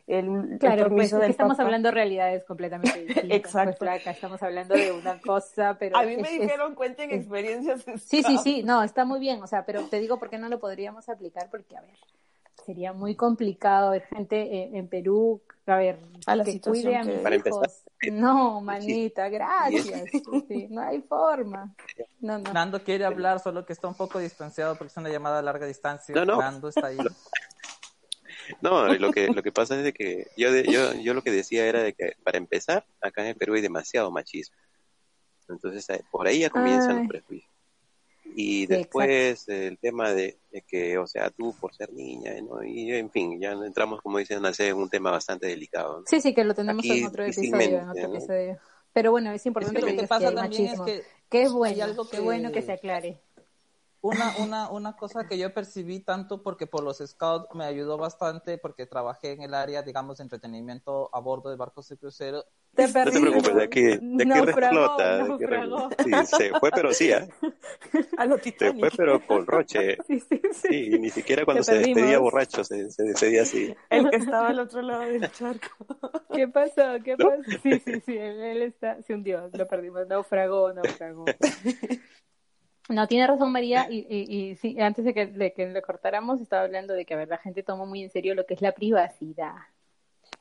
El, el Claro, pues permiso es que del estamos papá. hablando de realidades completamente distintas. Exacto. Pues, estamos hablando de una cosa, pero A mí me es- es- dijeron, cuenten es- experiencias. Sí, sí, sí, no, está muy bien, o sea, pero te digo por qué no lo podríamos aplicar, porque, a ver, sería muy complicado ver gente eh, en Perú, a ver, A la que cuide a mis hijos. No, manita, gracias. Sí, no hay forma. No, no. Nando quiere hablar, solo que está un poco distanciado porque es una llamada a larga distancia. No, no. Nando está ahí. No, lo que, lo que pasa es de que yo, de- yo, yo lo que decía era de que para empezar, acá en el Perú hay demasiado machismo. Entonces, eh, por ahí ya comienzan Ay. los prejuicios. Y Sí, después el tema de, de que, o sea, tú por ser niña, ¿no? Y en fin, ya entramos, como dicen, a ser un tema bastante delicado. ¿no? Sí, sí, que lo tenemos Aquí en otro episodio, en otro ¿no? episodio. Pero bueno, es Es importante que lo que que pasa que hay también es que Que es bueno, hay algo qué que- bueno que se aclare. Una, una, una cosa que yo percibí tanto porque por los scouts me ayudó bastante porque trabajé en el área, digamos, de entretenimiento a bordo de barcos de crucero. Te No te preocupes, de aquí, de aquí Naufragó, reflota. de aquí. Sí, se fue, pero sí, ¿ah? A lo Se fue, pero con roche. Sí, sí, sí. Sí, ni siquiera cuando se despedía borracho se, se despedía así. El que estaba al otro lado del charco. ¿Qué pasó? ¿Qué pasó? Sí, sí, sí, él, él está, se hundió, lo perdimos, naufragó, naufragó. No, tiene razón María, y, y, y sí, antes de que, de que le cortáramos, estaba hablando de que, a ver, la gente toma muy en serio lo que es la privacidad.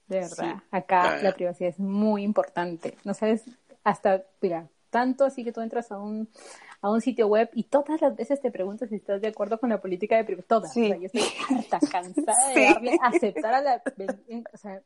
De verdad, Sí. acá Ah. la privacidad es muy importante. No sabes, hasta, mira, tanto así que tú entras a un, a un sitio web y todas las veces te preguntas si estás de acuerdo con la política de privacidad. Todas. Sí. O sea, yo estoy harta, cansada de Sí. darle, aceptar a la, o sea,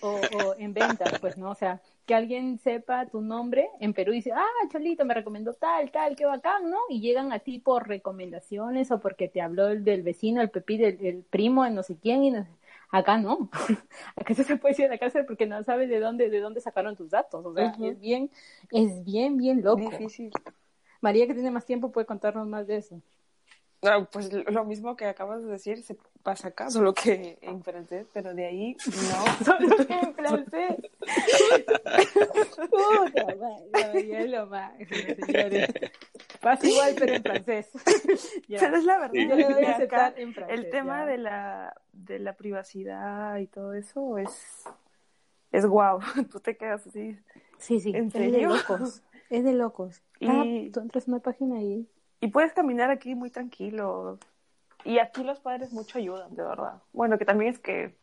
o, o en ventas, pues, ¿no? O sea, que alguien sepa tu nombre en Perú y dice, ah, Cholito, me recomendó tal, tal, qué bacán, ¿no? Y llegan a ti por recomendaciones o porque te habló el del vecino, el pepí, del el primo, de no sé quién, y no sé. Acá no. Acá se puede ir a la cárcel porque no sabes de dónde, de dónde sacaron tus datos. O sea, es bien, es bien, bien loco. Difícil. María, que tiene más tiempo, puede contarnos más de eso. No, pues lo mismo que acabas de decir se pasa acá, solo que en francés, pero de ahí no. Solo que en francés. Puta madre, es lo máximo, señores. Pasa igual, pero en francés. Ya. Pero es la verdad. Yo le doy de a aceptar en francés. el tema ya. de la, de la privacidad y todo eso es, es guau. Tú te quedas así. Sí, sí, ¿En es de locos. Es de locos. Y- Ah, tú entras a una página y... Y puedes caminar aquí muy tranquilo. Y aquí los padres mucho ayudan, de verdad. Bueno, que también es que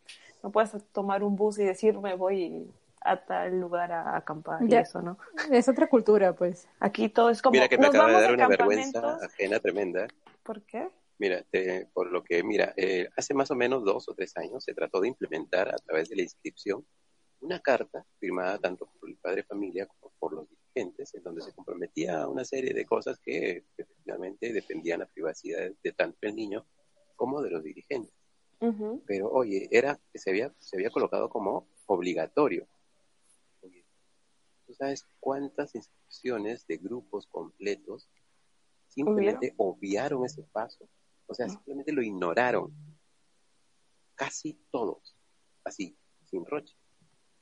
no puedes tomar un bus y decir me voy a tal lugar a acampar y eso, ¿no? Es otra cultura, pues. Aquí todo es como Mira que me nos acaba de vamos dar una vergüenza ajena tremenda. ¿Por qué? Mira, te- por lo que, mira, eh, hace más o menos dos o tres años se trató de implementar a través de la inscripción una carta firmada tanto por el padre de familia como por los en donde se comprometía a una serie de cosas que efectivamente dependían la privacidad de, de tanto el niño como de los dirigentes. Pero oye, era que se había, se había colocado como obligatorio. Oye, ¿tú sabes cuántas inscripciones de grupos completos simplemente obviaron ese paso? O sea, simplemente lo ignoraron. Casi todos. Así, sin roche.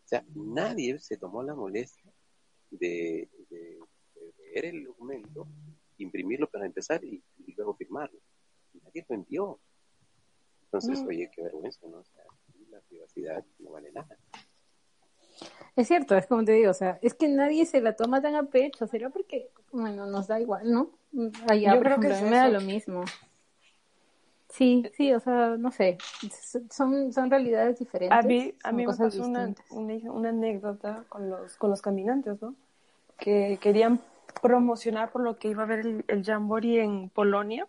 O sea, nadie se tomó la molestia de, de- de leer el documento, imprimirlo para empezar y, y luego firmarlo. Nadie lo envió. Entonces, Mm. oye, qué vergüenza, ¿no? O sea, la privacidad no vale nada. Es cierto, es como te digo, o sea, es que nadie se la toma tan a pecho, será porque, bueno, nos da igual, ¿no? Allá, Yo por creo que ejemplo, es a mí me da lo mismo. Sí, sí, o sea, no sé, son, son realidades diferentes. A mí, a mí me cosas pasó una, distintas. una, una anécdota con los, con los caminantes, ¿no? Que querían promocionar por lo que iba a haber el, el Jamboree en Polonia.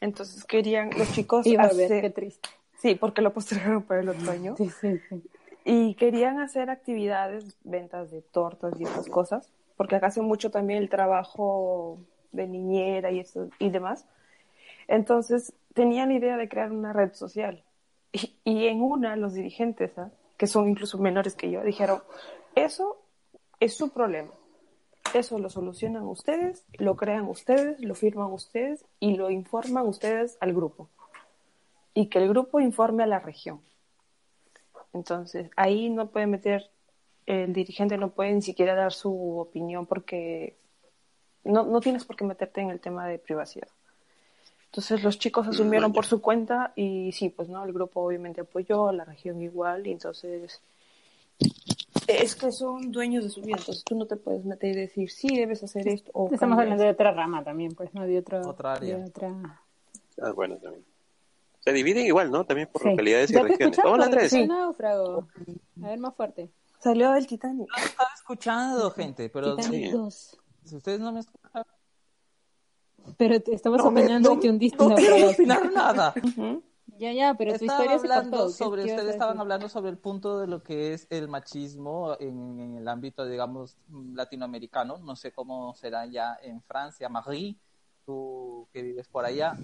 Entonces querían los chicos Iba a ver, qué triste. Sí, porque lo postergaron para el otro año. Sí, sí, sí. Y querían hacer actividades, ventas de tortas y esas cosas, porque acá hacen mucho también el trabajo de niñera y, eso, y demás. Entonces tenían la idea de crear una red social. Y, y en una, los dirigentes, ¿ah? que son incluso menores que yo, dijeron, eso es su problema. Eso lo solucionan ustedes, lo crean ustedes, lo firman ustedes y lo informan ustedes al grupo. Y que el grupo informe a la región. Entonces, ahí no puede meter, el dirigente no puede ni siquiera dar su opinión porque no, no tienes por qué meterte en el tema de privacidad. Entonces, los chicos asumieron por su cuenta y sí, pues no, el grupo obviamente apoyó, la región igual, y entonces es que son dueños de su vida, entonces tú no te puedes meter y decir, sí, debes hacer esto. O Estamos hablando de otra rama también, pues, ¿no? De otra, Otra área. de otra... Ah, bueno, también. Se dividen igual, ¿no? También por Sí. localidades y regiones. Hola, Andrés. el náufrago. A ver, más fuerte. Salió del Titanic. No estaba escuchando, gente, pero Titanic sí. 2. si ustedes no me escuchan, Pero te estamos no, opinando no, y te hundiste no en quiero opinar nada. Ujú. Ya, ya, pero tu historia se hablando cortó. ¿Qué- sobre, ustedes estaban decir? hablando sobre el punto de lo que es el machismo en, en el ámbito, digamos, latinoamericano. No sé cómo será ya en Francia, Marie, tú que vives por allá.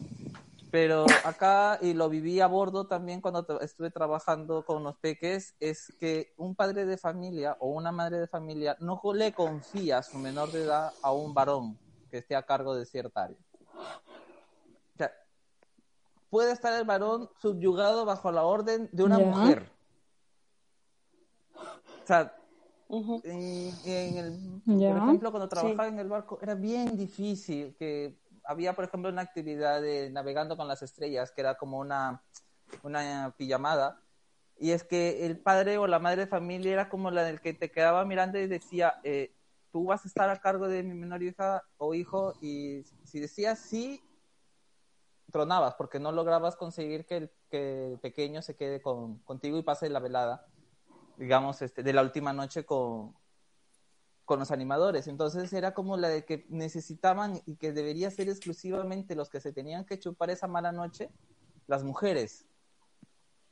Pero acá, y lo viví a bordo también cuando tra- estuve trabajando con los peques, es que un padre de familia o una madre de familia no le confía a su menor de edad a un varón que esté a cargo de cierta área. Puede estar el varón subyugado bajo la orden de una Ya. mujer. O sea, Ujú. en, en el, Ya. por ejemplo, cuando trabajaba en el barco era bien difícil que había, por ejemplo, una actividad de navegando con las estrellas que era como una, una pijamada y es que el padre o la madre de familia era como la del que te quedaba mirando y decía, eh, tú vas a estar a cargo de mi menor hija o hijo y si decías sí, tronabas porque no lograbas conseguir que el, que el pequeño se quede con, contigo y pase la velada, digamos, este, de la última noche con, con los animadores. Entonces era como la de que necesitaban y que debería ser exclusivamente los que se tenían que chupar esa mala noche, las mujeres.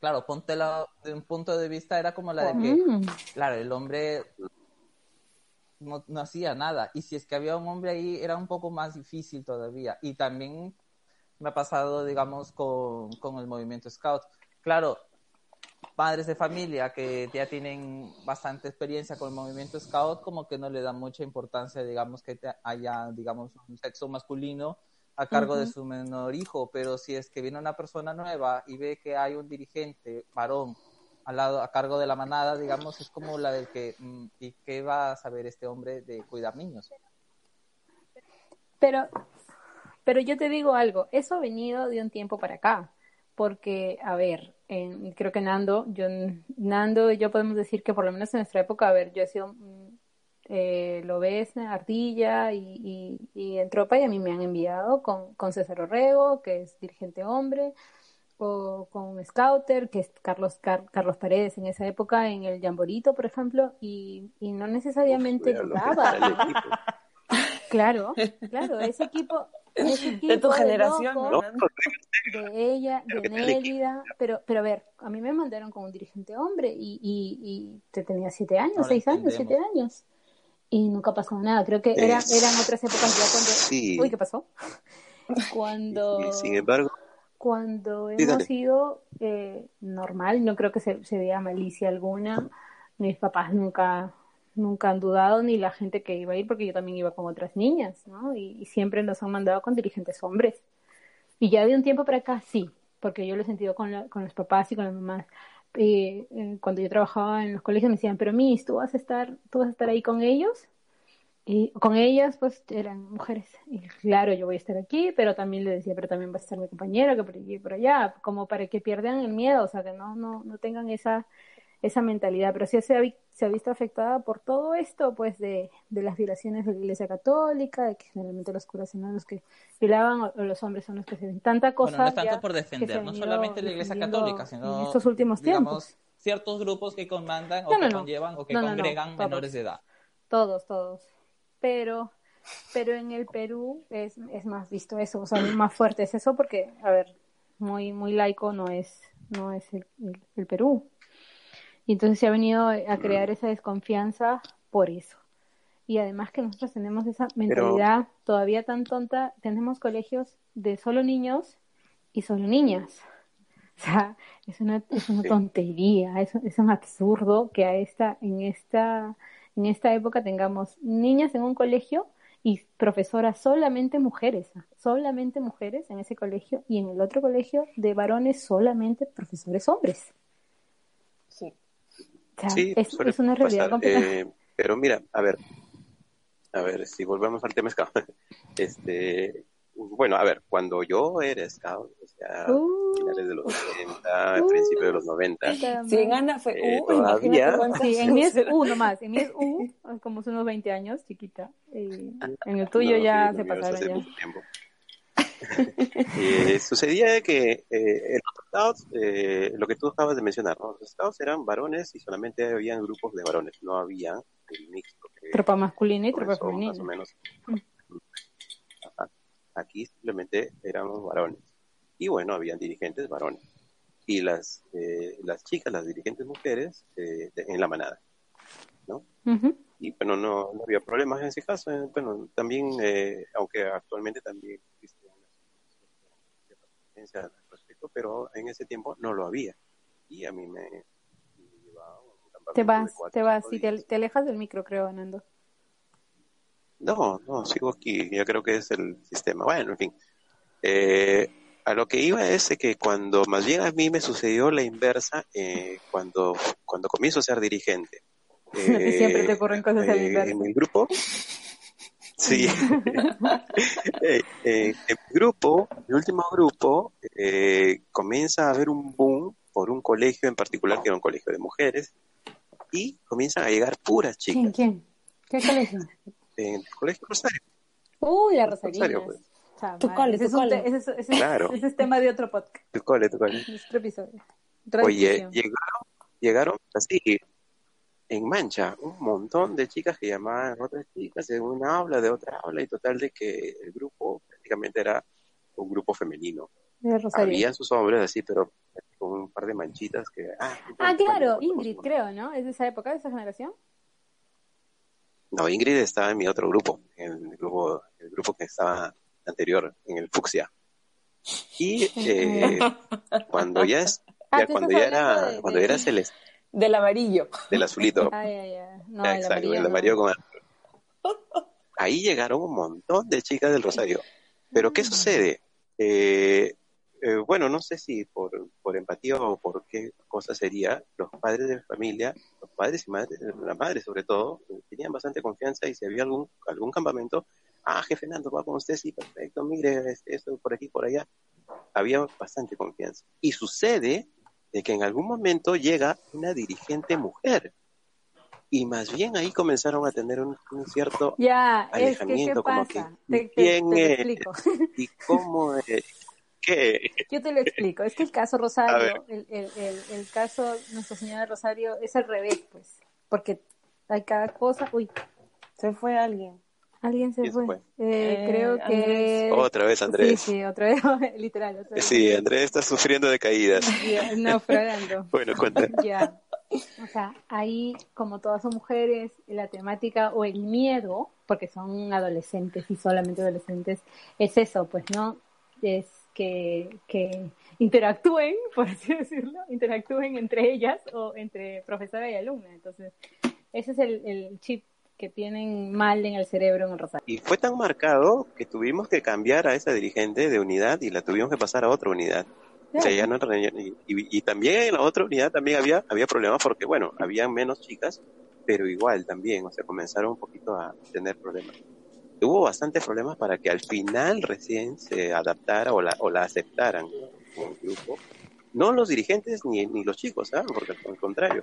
Claro, ponte la, de un punto de vista era como la de que, Mm. claro, el hombre no, no hacía nada. Y si es que había un hombre ahí, era un poco más difícil todavía. Y también me ha pasado, digamos, con, con el movimiento Scout. Claro, padres de familia que ya tienen bastante experiencia con el movimiento Scout, como que no le dan mucha importancia, digamos, que haya, digamos, un sexo masculino a cargo de su menor hijo, pero si es que viene una persona nueva y ve que hay un dirigente varón al lado, a cargo de la manada, digamos, es como la del que, mm, ¿y qué va a saber este hombre de cuidar niños? Pero, pero yo te digo algo, eso ha venido de un tiempo para acá, porque, a ver, en- creo que Nando, yo, Nando y yo podemos decir que por lo menos en nuestra época, a ver, yo he sido, mm, eh, lo ves, Ardilla y, y, y en Tropa y a mí me han enviado con, con César Orrego, que es dirigente hombre, o con Scouter, que es Carlos, Car- Carlos Paredes en esa época, en el Jamborito, por ejemplo, y, y no necesariamente Uf. Claro, claro, ese equipo, ese equipo De tu generación, No, de ella, de. Nélida, pero, pero a ver, a mí me mandaron con un dirigente hombre y, y, y te tenía siete años, Ahora seis años, siete años, y nunca pasó nada. Creo que era, eran otras épocas ya cuando, Sí. uy, ¿qué pasó? Cuando, Y sin embargo, cuando Sí, hemos dale. sido eh, normal, no creo que se, se vea malicia alguna. Mis papás nunca, nunca han dudado, ni la gente que iba a ir, porque yo también iba con otras niñas, ¿no? Y, siempre nos han mandado con dirigentes hombres. Y ya de un tiempo para acá sí, porque yo lo he sentido con, la- con los papás y con las mamás. Eh, cuando yo trabajaba en los colegios me decían, pero Miss, ¿tú vas a estar, tú vas a estar ahí con ellos? Y con ellas, pues eran mujeres. Y claro, yo voy a estar aquí, pero también le decía, pero también va a estar mi compañero, que por aquí por allá, como para que pierdan el miedo, o sea, que no, no, no tengan esa, esa mentalidad. Pero sí se ha, vi- se ha visto afectada por todo esto, pues de, de las violaciones de la Iglesia Católica, de que generalmente los curas eran los que violaban, o, o los hombres son los que se ven tanta cosa. Bueno, no es tanto por defender, no solamente la Iglesia Católica, sino en estos últimos digamos, tiempos. ciertos grupos que comandan o No, no, que conllevan o que congregan menores de edad. Todos, todos. Pero, pero en el Perú es, es más visto eso, o sea, más fuerte es eso porque, a ver, muy, muy laico no es, no es el, el- el Perú. Y entonces se ha venido a crear esa desconfianza por eso. Y además que nosotros tenemos esa mentalidad todavía tan tonta, tenemos colegios de solo niños y solo niñas. O sea, es una, es una Sí. tontería, es, es un absurdo que a esta, en esta, en esta época tengamos niñas en un colegio y profesoras solamente mujeres, solamente mujeres en ese colegio y en el otro colegio de varones solamente profesores hombres. Sí. O sea, sí, es, suele es una realidad pasar. completamente. Eh, pero mira, a ver, a ver, si volvemos al tema scout, este, bueno, a ver, cuando yo era scout, o sea, Uh, finales de los 90, Uh. principios de los 90, puta Si en. Ana fue Eh, U, todavía- Sí, en mí es. U nomás, en mí es U, como son unos 20 años, chiquita. Y en el tuyo No, ya sí, se pasaron hace ya. mucho tiempo. Eh, sucedía que eh, en los scouts, eh, lo que tú acabas de mencionar, ¿no? los scouts eran varones y solamente habían grupos de varones, no había el mixto Tropa masculina y tropa comenzó más o femenina. menos. Ajá. Aquí simplemente éramos varones. Y bueno, habían dirigentes varones. Y las, eh, las chicas, las dirigentes mujeres, en la manada. Ujú. y bueno, no, no había problemas en ese caso. Bueno, también, eh, aunque actualmente también existe preferencia al respecto, pero en ese tiempo no lo había. Y a mí me, me llevaba un Te vas, cuatro te vas, y te, te alejas del micro, creo, Nando. No, no, sigo aquí, ya creo que es el sistema. Bueno, en fin. Eh, a lo que iba es que cuando, más bien a mí me sucedió la inversa eh, cuando, cuando comienzo a ser dirigente. que siempre te ocurren cosas a la eh. En mi grupo, sí. Eh, eh, en mi grupo, mi último grupo, eh, comienza a haber un boom por un colegio en particular, que era un colegio de mujeres, y comienzan a llegar puras chicas. ¿Quién, quién? ¿Qué colegio? En el colegio Rosario. Uy, la Rosario, Rosarina. pues. Tu cole, ese, tu cole. te- ese es- ese es- Claro. ese es tema de otro podcast, Tu cole, tu cole. otro episodio. Oye, llegaron así, en mancha, un montón de chicas que llamaban a otras chicas de una aula, de otra aula, y total de que el grupo prácticamente era un grupo femenino. Había sus hombres así, pero con un par de manchitas que... Ah, Ah, claro, Ingrid, creo, ¿no? ¿Es de esa época, de esa generación? No, Ingrid estaba en mi otro grupo, en el grupo, el grupo que estaba anterior, en el Fucsia. Y eh, cuando ya es, Ah, ya cuando ya era, de- cuando de- ya era celeste, Del amarillo. del azulito, Ay, ay, ay. No, Ya, el exacto, amarillo el no. amarillo con azul. Ahí llegaron un montón de chicas del Rosario. Pero ¿qué Mm. sucede? Eh, eh, bueno, no sé si por, por empatía o por qué cosa sería, los padres de familia, los padres y madres, la madre sobre todo, tenían bastante confianza y si había algún, algún campamento, ah, jefe Nando, va con usted, sí, perfecto, mire, este, esto por aquí, por allá. Había bastante confianza. Y sucede de que en algún momento llega una dirigente mujer. Y más bien ahí comenzaron a tener un, un cierto Ya, es que, ¿qué alejamiento, como que, pasa? Te, te- ¿quién te es? explico. y cómo eh, qué Yo te lo explico. Es que el caso Rosario, el, el, el, el caso Nuestra Señora de Rosario es al revés, pues. Porque hay cada cosa. Uy, Se fue alguien. Alguien se ¿Quién se fue. fue? Eh, Eh, creo que. otra vez Andrés Sí, sí, otra vez, literal. Otra vez. sí Andrés está sufriendo de caídas Ya, naufragando. bueno cuenta Ya. O sea, ahí, como todas son mujeres, la temática o el miedo, porque son adolescentes y solamente adolescentes, es eso, pues, ¿no? Es que, que interactúen, por así decirlo, interactúen entre ellas o entre profesora y alumna. Entonces, ese es el, el chip que tienen mal en el cerebro en el Rosario. y fue tan marcado que tuvimos que cambiar a esa dirigente de unidad y la tuvimos que pasar a otra unidad o sea, ya no y, también en la otra unidad también había había problemas porque bueno había menos chicas pero igual también o sea comenzaron un poquito a tener problemas hubo bastantes problemas para que al final recién se adaptara o la, o la aceptaran como grupo. No los dirigentes ni, ni los chicos, ¿ah? porque al contrario,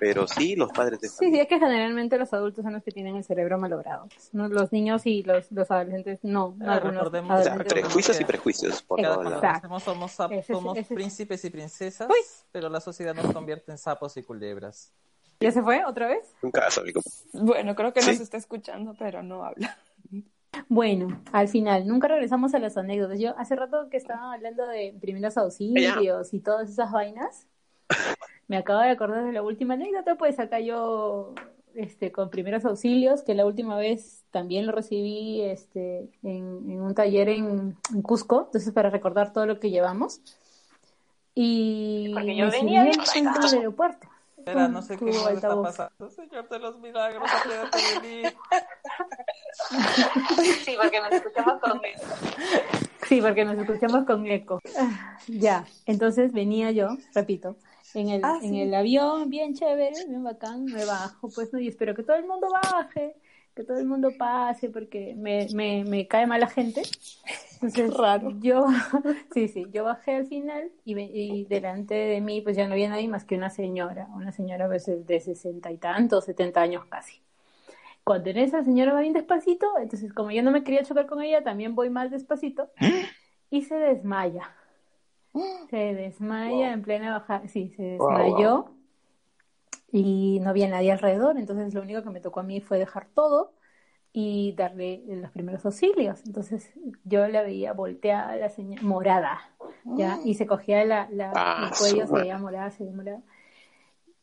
pero sí los padres de Sí, sí, familia. es que generalmente los adultos son los que tienen el cerebro malogrado. Los niños y los, los adolescentes no. no algunos recordemos- O sea, prejuicios y prejuicios por. Exacto. somos, Ese somos ese príncipes y princesas, Uy. pero la sociedad nos convierte en sapos y culebras. ¿Ya se fue otra vez? Un caso, amigo. Bueno, creo que Sí. nos está escuchando, pero no habla. Bueno, al final, nunca regresamos a las anécdotas. Yo hace rato que estaba hablando de primeros auxilios y todas esas vainas, me acabo de acordar de la última anécdota, pues acá yo, este, con primeros auxilios, que la última vez también lo recibí, este, en, en un taller en, en Cusco, entonces para recordar todo lo que llevamos. Y Porque yo venía del aeropuerto. Espera, no sé qué está pasando. Señor de los milagros, de. Sí, porque nos escuchamos con Sí, porque nos escuchamos con eco. Ah, Ya, entonces venía yo, repito, en el, Ah, en sí. el avión, bien chévere, bien bacán, me bajo, pues no, y espero que todo el mundo baje, que todo el mundo pase, porque me, me, me cae mal la gente. Entonces, Raro. yo, sí, sí, yo bajé al final y, y delante de mí, pues ya no había nadie más que una señora, una señora pues, de sesenta y tantos, setenta años casi. Cuando en esa señora va bien despacito, entonces como yo no me quería chocar con ella, también voy más despacito y se desmaya. Se desmaya en plena bajada, sí, se Wow, desmayó y no había nadie alrededor, entonces lo único que me tocó a mí fue dejar todo y darle los primeros auxilios. Entonces yo la veía volteada, la señora, morada, ¿ya? Y se cogía la, la- Ah, el cuello, se veía morada, se veía morada.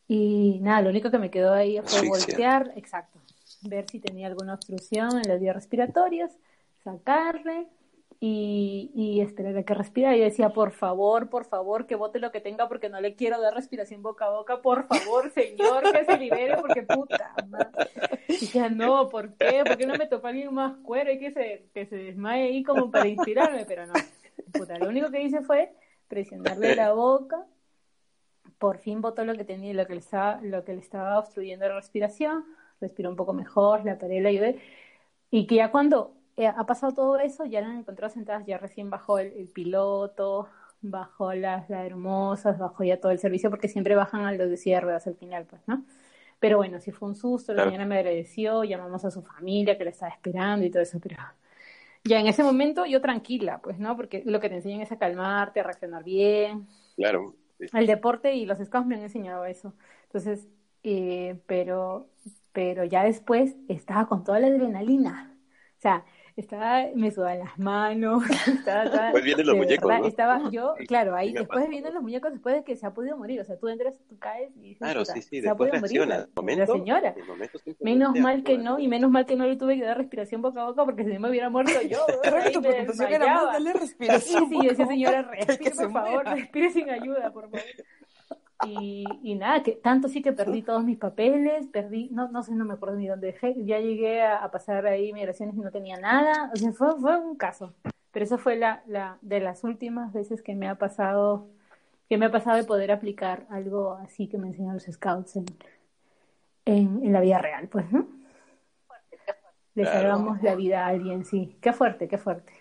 Y nada, lo único que me quedó ahí fue Asfixia. voltear, exacto, ver si tenía alguna obstrucción en las vías respiratorias, sacarle y, y esperar a que respirara. Yo decía, por favor, por favor, que bote lo que tenga porque no le quiero dar respiración boca a boca, por favor, señor, que se libere porque puta. Y decía, no, ¿por qué? ¿Por qué no me tocó alguien más cuero y que se, que se desmaye ahí como para inspirarme? Pero no, puta, lo único que hice fue presionarle la boca por fin botó lo que tenía, lo que le estaba, lo que le estaba obstruyendo la respiración, respiró un poco mejor, la paré, la ayudé, y que ya cuando eh, ha pasado todo eso, ya la han encontrado sentadas, ya recién bajó el, el piloto, bajó las, las hermosas, bajó ya todo el servicio, porque siempre bajan a los de ruedas al final, pues, ¿no? Pero bueno, sí fue un susto, la señora me agradeció, llamamos a su familia que la estaba esperando y todo eso, pero ya en ese momento yo tranquila, pues, ¿no? Porque lo que te enseñan es a calmarte, a reaccionar bien. Claro. sí. El deporte y los scouts me han enseñado eso. Entonces, eh, pero, pero ya después estaba con toda la adrenalina. O sea, estaba, me sudaban las manos, estaba, estaba- Pues vienen los muñecos, verdad, ¿no? Estaba yo, claro, ahí Sí después vienen los muñecos, después de que se ha podido morir. O sea, tú entras, tú caes y dices, Claro, "Puta, sí, sí. se ha Después podido morir la, El momento, la señora. Menos mal que actúa. no, y menos mal que no le tuve que dar respiración boca a boca porque si no me hubiera muerto yo. Creo que tu me preocupación era más darle Sí, respiración. sí, yo decía, señora, respire, por favor, respire sin ayuda, por favor. Y, y nada, que tanto sí que perdí todos mis papeles, perdí, no, no sé, no me acuerdo ni dónde dejé, ya llegué a, a pasar ahí migraciones y no tenía nada, o sea, fue, fue un caso. Pero eso fue la, la de las últimas veces que me ha pasado, que me ha pasado de poder aplicar algo así que me enseñan los scouts en, en, en la vida real, pues, ¿no? Le Claro. salvamos la vida a alguien, sí. Qué fuerte, qué fuerte.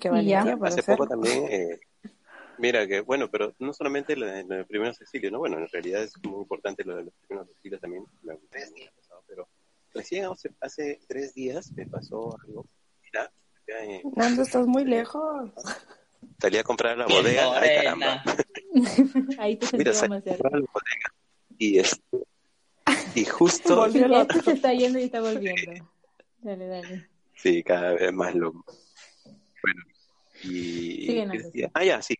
Qué Y ya. para Hace poco también, eh, mira que, bueno, pero no solamente lo de, lo de primeros auxilios, ¿no? Bueno, en realidad es muy importante lo de los primeros auxilios también. Me tres días pasado, pero recién hace, hace tres días me pasó algo. Mira, ya, eh, Nando, estás muy lejos. salí a comprar la bodega. Ay, caramba. morena. Ahí te Mira, salí más a cerca. comprar la bodega y, este, y justo, Volvió el Este se está yendo y está volviendo. Dale, dale. sí, cada vez más loco. Bueno, y Nando. ¿qué decía? ah, ya, sí,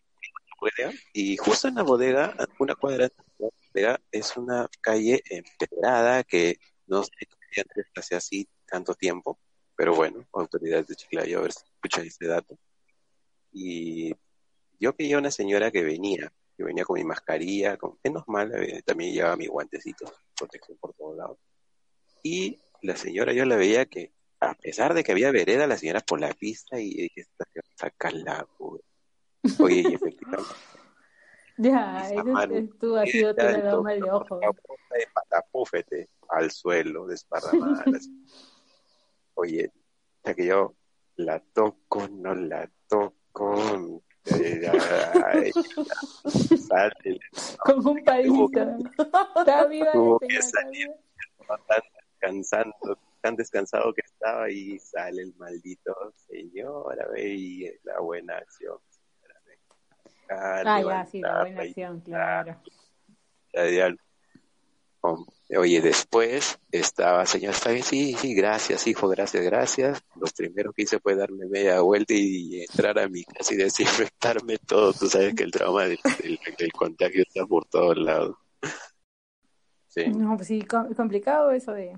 Y justo en la bodega, a una cuadra de la bodega, es una calle empedrada que no sé si antes hace así tanto tiempo, pero bueno, autoridades de Chiclayo, a ver si escuchan ese dato. Y yo veía una señora que venía, que venía con mi mascarilla, con, menos mal, eh, también llevaba mi guantecito, protección por todos lados. Y la señora yo la veía que, a pesar de que había vereda, la señora por la pista y dije, saca la güey". Oye, y efectivamente, Ya, tú has sido el dado mal de ojo. de patapúfete al suelo, desparramada. Oye, ya que yo la toco, no la toco. eh, sale, Con un palito. Está viva Tuvo que salir. tan descansando, tan descansado que estaba y sale el maldito señora, ve y la buena acción. Ah, Ah, ya, sí, la buena acción, claro. Oye, después estaba, señor, está bien, sí, sí, gracias, hijo, gracias, gracias. Lo primero que hice fue darme media vuelta y entrar a mi casa y desinfectarme todo. Tú sabes que el trauma del, del- del contagio está por todos lados. Sí, No, pues sí, com- complicado eso de,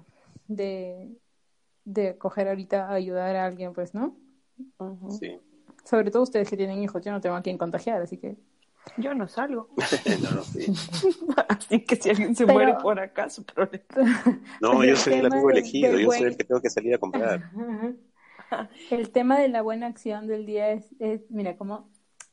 de, de coger ahorita a ayudar a alguien, pues, ¿no? Sí. Sobre todo ustedes que tienen hijos, yo no tengo a quien contagiar, así que... Yo no salgo. No, sí. Así que si alguien se Pero- muere por acá, su problema. No, yo soy el amigo elegido, yo soy el que tengo que salir a comprar. El tema de la buena acción del día es, es mira, cómo,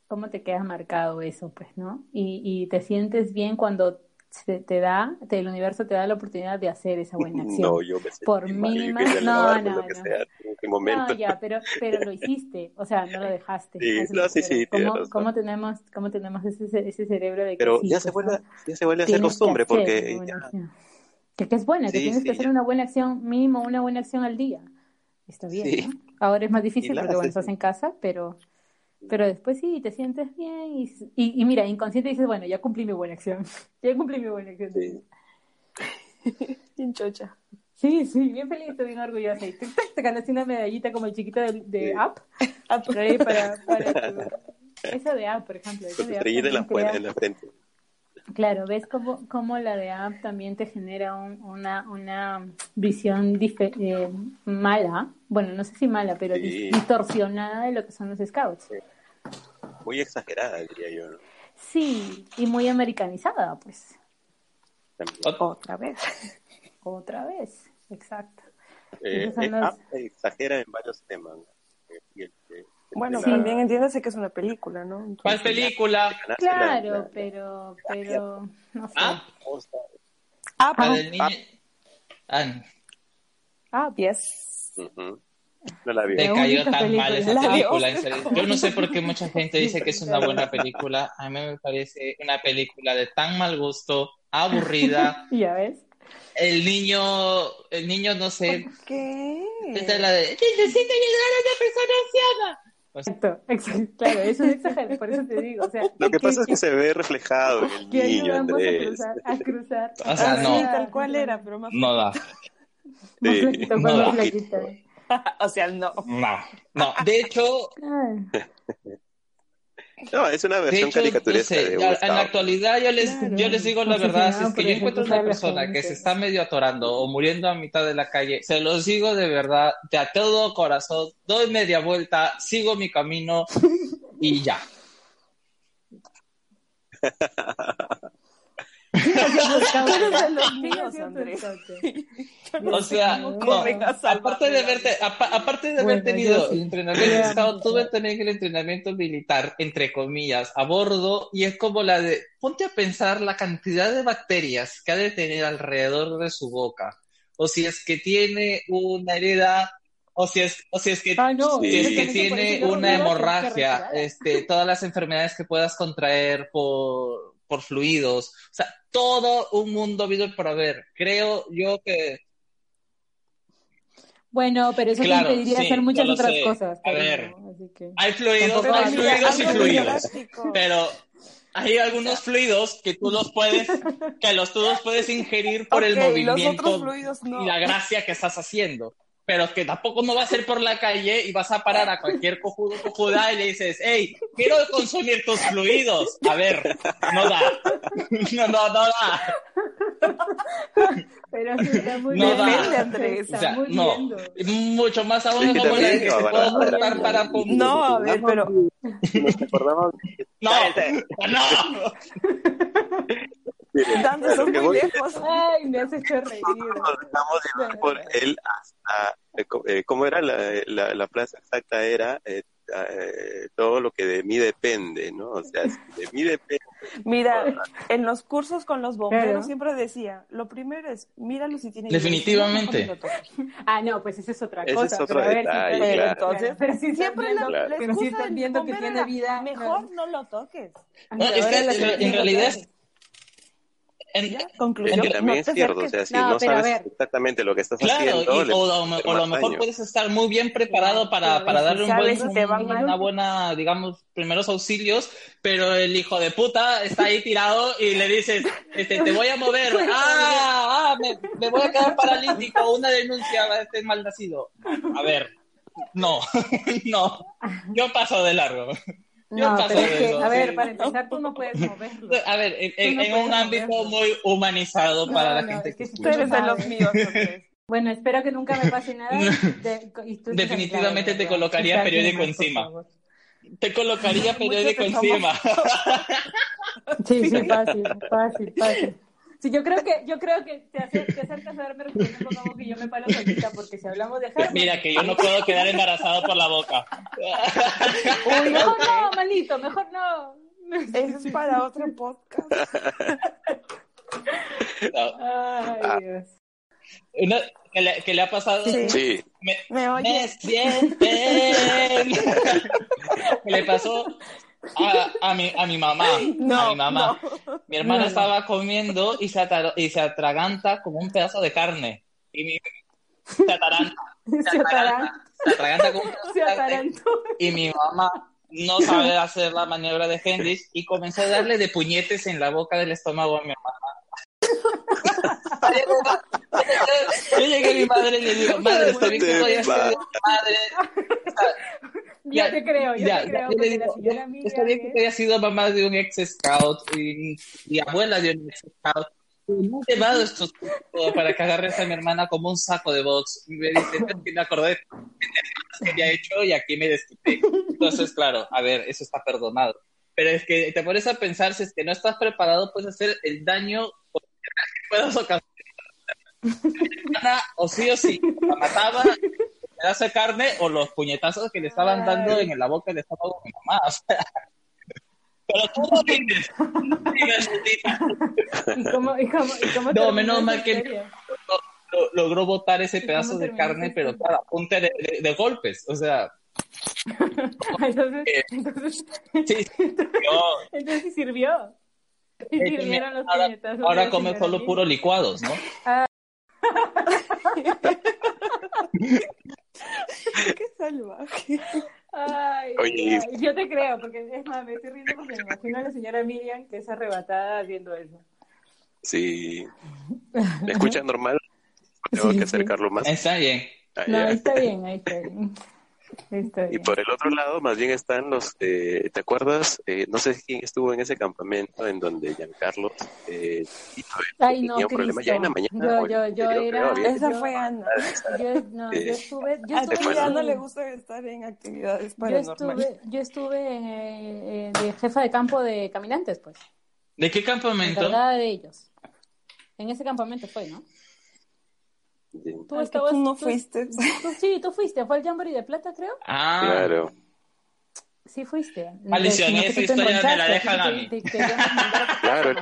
cómo te queda marcado eso, pues, ¿no? Y, y te sientes bien cuando se te da, te- el universo te da la oportunidad de hacer esa buena acción. No, yo me Por mínima- no, no, que no. sea. No, ya, pero, pero lo hiciste, o sea, no lo dejaste. Sí, no, sí, sí, ¿Cómo, cómo tenemos, cómo tenemos ese, ese cerebro de que Pero sí, ya se vuelve, ya se vuelve a hacer que costumbre hacer porque ya-. Que, que es buena, que Sí, tienes sí, que hacer ya. una buena acción, mínimo una buena acción al día. Está bien. ¿no? Ahora es más difícil porque, bueno, estás en casa, pero, pero después sí, te sientes bien y, y, y mira, inconsciente dices, bueno, ya cumplí mi buena acción. ya cumplí mi buena acción. Sí. Bien chocha. Sí, sí, bien feliz, estoy bien orgullosa. Y te, te ganaste una medallita como el chiquito de, de Sí. App. Por ahí para, para tu- Esa de App, por ejemplo. con de App la, en la frente. Claro, ves cómo, cómo la de app también te genera un- una, una visión eh, mala, bueno, no sé si mala, pero Sí. distorsionada de lo que son los scouts. Muy exagerada, diría yo. ¿no? Sí, y muy americanizada, pues, También. Otra vez. otra vez, exacto. Eh, eh, los- App exagera en varios temas. ¿no? Eh, el Bueno, la- también entiéndase que es una película, ¿no? Entonces, ¿Cuál película? la- Claro, la- pero, pero, no sé. Ah. Ah, ah, del niño. Ah, Ah, yes. Ujú. No la vi. me cayó tan película. mal esa película, en serio. Yo no sé por qué mucha gente dice que es una buena película. A mí me parece una película de tan mal gusto, aburrida. Ya ves. El niño, el niño, no sé, ¿Qué? esta es la de, necesito ayudar a una persona anciana. Exacto, exacto, claro, eso es exagerado, por eso te digo, o sea, Lo que pasa es que se ve reflejado en el que niño, ayudamos a Andrés. cruzar, a cruzar. O sea, Ah, no. Sí, tal cual era, pero más. No da. Más Sí. flaquito, No da. o sea, no. No, no. De hecho, No, es una versión hecho, no caricaturesca sé, de ya- un en la actualidad yo les, Claro, yo les digo la verdad, si es que yo encuentro una persona que se está medio atorando o muriendo a mitad de la calle, se los digo de verdad, de a todo corazón, doy media vuelta, sigo mi camino y ya. O sea, no, aparte de haberte, aparte de haber Bueno, tenido entrenamiento Pero- scout, tuve también el entrenamiento militar, entre comillas, a bordo, y es como la de, ponte a pensar la cantidad de bacterias que ha de tener alrededor de su boca, o si es que tiene una herida, o si es, o si es que, Ah, no, Sí. si es que tiene una hemorragia, este, todas las enfermedades que puedas contraer por, por fluidos, o sea, todo un mundo habido por haber. Creo yo que Bueno, pero eso Claro, te impediría sí, hacer muchas otras sé. cosas. A ver. no, así que... hay fluidos, hay fluidos y fluidos. Pero hay algunos fluidos que tú los puedes, que los tú los puedes ingerir por el movimiento otros fluidos no. y la gracia que estás haciendo. Pero que tampoco no vas a ir por la calle y vas a parar a cualquier cojudo cojuda y le dices, hey, quiero consumir tus fluidos. A ver, no da. No, no, no da. Pero se está No muriendo. da. Depende, Andrés. Se O está sea, no. muriendo. Mucho más aún Es que como la que no, se puede cortar para... No, a ver, pero Nos acordamos No, no. Miren, lo son muy voy- lejos. Ay, me has hecho reír. nos dejamos llevar por él hasta, eh, eh, ¿cómo era la, la, la frase exacta? Era eh, eh, todo lo que de mí depende, ¿no? O sea, si de mí depende, Mira, en los cursos con los bomberos Claro. siempre decía, lo primero es, míralo si tiene Definitivamente. no. Ah, no, pues esa es otra Ese cosa. es otro pero a ver, si detalle, claro. entonces, Pero si siempre la, Claro. la pero si están viendo que tiene vida. Mejor no lo toques. No, es que en, realidad, sabe. En- Ya, es conclusión. que también no es cierto, o sea, si No, sabes exactamente lo que estás Claro, haciendo, y- o, a lo mejor daño. puedes estar muy bien preparado para, darle un buen, si un- una buena, digamos, primeros auxilios, pero el hijo de puta está ahí tirado y le dices, este, te voy a mover, ah, ah, me, me voy a quedar paralítico, una denuncia a este malnacido. A ver, no, no, yo paso de largo. No, pero es que, eso, a ver, sí. para empezar, tú no puedes moverlo. A ver, en, no en un ámbito moverlo. muy humanizado para No, la no, gente es que que Tú escucha. eres de los míos, Andrés. Bueno, espero que nunca me pase nada. de- y tú Definitivamente te colocaría periódico encima. Te colocaría periódico encima. Sí, sí, fácil, fácil, fácil. Sí, yo creo que, yo creo que te, acer- te acercas a verme respondiendo como que yo me paro solita, porque si hablamos de Harvard... Mira, que yo no puedo quedar embarazado por la boca. Uy, mejor no, malito, mejor no. Eso es para otro podcast. Ay, Dios. Una- que, le, que le ha pasado. Sí. Sí, Me, ¿Me me oyes? sienten. que le pasó a, a, mi, a mi mamá. No, a mi mamá. no. Mi hermana No, estaba comiendo y se, atra- y se atraganta como un pedazo de carne. Y mi, se ataranta, Se se atraganta como un pedazo de carne. y mi mamá no sabe hacer la maniobra de Hendrix y comenzó a darle de puñetes en la boca del estómago a mi mamá. Yo llegué a mi madre y le digo, madre, está bien que soy madre. Ya te creo, ya, Ya, te creo, le digo, la está bien que es- haya sido mamá de un ex scout y, y abuela de un ex scout. No he llevado estos para que agarres a mi hermana como un saco de box. Y me dice, "Es que me acordé de que había hecho y aquí me desquité. Entonces, claro, a ver, eso está perdonado. Pero es que te pones a pensar, si es que no estás preparado, puedes hacer el daño que puedas ocasionar. O sí o sí, la mataba, pedazo de carne o los puñetazos que le estaban dando en la boca del estómago de mi mamá. O sea, pero tú no tienes. ¿Y cómo, y cómo, y cómo No, menos mal que- logró botar ese ¿Y cómo pedazo de carne, pero claro, a punta de, de- de golpes. O sea, Entonces, Eh, entonces, sí, entonces sí sirvió. Y Eh, sirvieron los ahora, ahora come solo Lee. puro licuados, ¿no? Qué salvaje. Ay, Oye, ay, yo te creo, porque es más, me estoy riendo porque me imagino a la señora Miriam que es arrebatada haciendo eso. Sí. ¿Me escuchan normal? Tengo Sí, que sí. acercarlo más. Está bien. Ah, No, ya. ahí está bien, ahí está bien. Y por el otro lado, más bien están los, eh, ¿te acuerdas? Eh, no sé quién estuvo en ese campamento en donde Giancarlo eh, Ay, no, tenía un problema ya en la mañana. Yo, yo, yo era... creo, Esa yo- fue Ana. Yo, no, yo estuve... Yo A estuve, ya no le gusta estar en actividades yo paranormales. estuve, yo estuve en, eh, eh, de jefa de campo de caminantes, pues. ¿De qué campamento? Encargada de ellos. En ese campamento fue, ¿no? Sí, Tú estabas... no tú- fuiste. tú- sí, tú fuiste. ¿Fue el Jamboree de Plata, creo? Ah, Claro. Sí fuiste. Maldición, esa historia me la dejan a mí. Claro,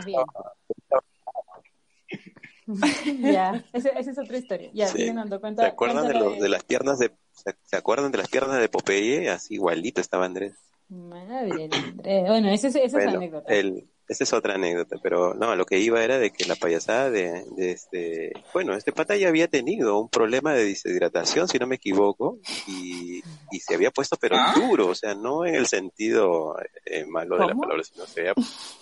ya, ese- esa es otra historia. Ya, Sí. siguen dando cuenta. ¿Se acuerdan de, los, de las piernas de, se, se acuerdan de las piernas de Popeye? Así igualito estaba Andrés. Madre Andrés. Bueno, esa es, esa es la Bueno, anécdota. el, esa es otra anécdota, pero no, lo que iba era de que la payasada de, de este, bueno, este pata ya había tenido un problema de deshidratación, si no me equivoco, y, y se había puesto pero ¿Ah? duro, o sea, no en el sentido eh, malo de la palabra, sino se había,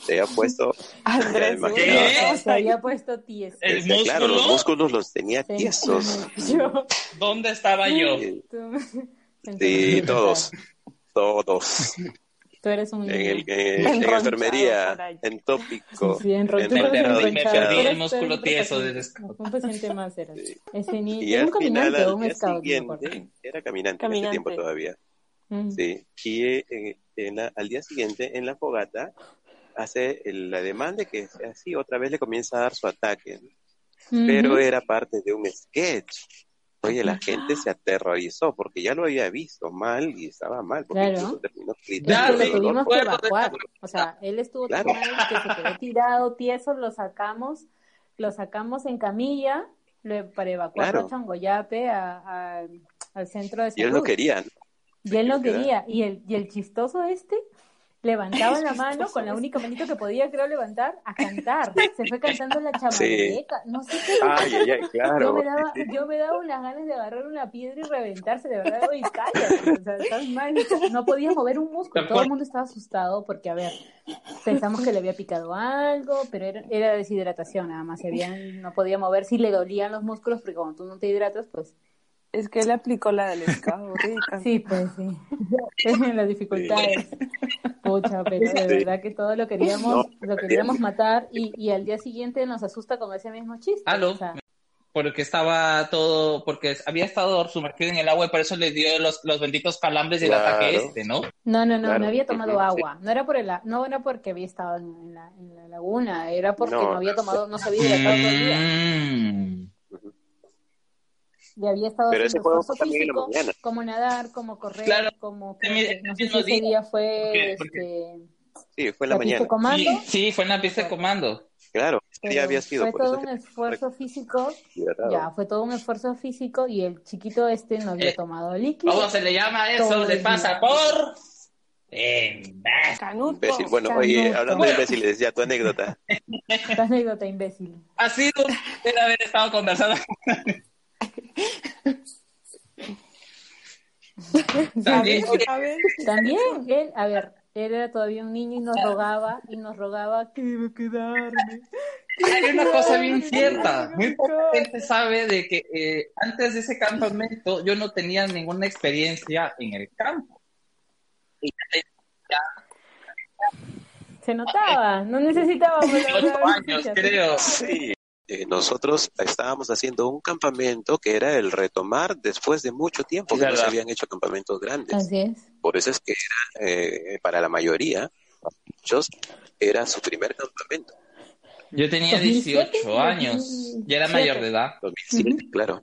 se había puesto, Andrés, Ya, seguro ¿qué? Se había puesto tieso. ¿El este, claro, los músculo? músculos los tenía Sí. tiesos. Yo- ¿dónde estaba yo? Sí, sí, todos, todos. Tú eres un En, el, en, en enfermería, en tópico. Sí, en tú eres me perdí, el músculo tieso del scout. Un paciente más eras. Sí. Ese ni... Y era al un caminante final, o un día scout, era caminante, en Caminante. ese tiempo todavía. Mm. Sí, y eh, en la- al día siguiente, en la fogata, hace el- la demanda de que así otra vez le comienza a dar su ataque, ¿no? pero Ujú. era parte de un sketch. Oye, la gente se aterrorizó porque ya lo había visto mal y estaba mal, porque Claro. terminó Claro, lo tuvimos que evacuar. O sea, él estuvo tan Claro. mal que se quedó tirado, tieso, lo sacamos, lo sacamos en camilla lo- para evacuarlo Claro. a Changoyape, a- a- al centro de Y él salud. no quería. ¿no? Y él no quería. quería. Y el, y el chistoso este levantaba la mano con la única manito que podía, creo, levantar a cantar. Se fue cantando la chamaneca. No sé qué. Ay, ay, ay, Yo me, daba, yo me daba unas ganas de agarrar una piedra y reventarse, de verdad, oye, cállate, o sea, estás mal, no podías mover un músculo, todo el mundo estaba asustado porque, a ver, pensamos que le había picado algo, pero era, era deshidratación nada más, se había, no podía mover si le dolían los músculos, porque cuando tú no te hidratas, pues, Es que él aplicó la del scout, rica. sí, pues sí, es las dificultades, pucha, pero de Sí. verdad que todo lo queríamos, No, lo queríamos matar y, y al día siguiente nos asusta con ese mismo chiste, Aló. o sea, Porque estaba todo, porque había estado sumergido en el agua y por eso le dio los, los benditos calambres del Claro. ataque este, ¿no? No, no, no, Claro, no había tomado agua. No era por el, no era porque había estado en, en la, en la laguna, era porque no, No. había tomado, no se había hidratado todo el día. Y había estado Pero haciendo esfuerzo físico, como nadar, como correr, Claro. como También no sé si ese día fue este, Sí, fue en la la pista mañana. de comando. Sí, sí, fue en la pista de comando. Claro, ese día había sido. fue por todo eso un que- esfuerzo físico, hidratado. ya, fue todo un esfuerzo físico y el chiquito este no había Eh, tomado líquido. ¿Cómo se le llama eso? El pasa por... imbécil. Canuto. Imbécil. Bueno, Canuto. oye, hablando de imbéciles, ya tu anécdota. Esta anécdota imbécil. Ha sido de haber estado conversando. También, También él, a ver, él era todavía un niño y nos rogaba, y nos rogaba que iba a quedarme. hay una cosa bien cierta. Muy poca gente sabe de que eh, antes de ese campamento yo no tenía ninguna experiencia en el campo. Y Se notaba, no necesitábamos la ocho años, creo. Sí. Eh, nosotros estábamos haciendo un campamento que era el retomar después de mucho tiempo que no se habían hecho campamentos grandes. Así es. Por eso es que era, eh, para la mayoría, muchos, era su primer campamento. Yo tenía 2007, 18 años. Ya era 2007. mayor de edad. 2007, claro.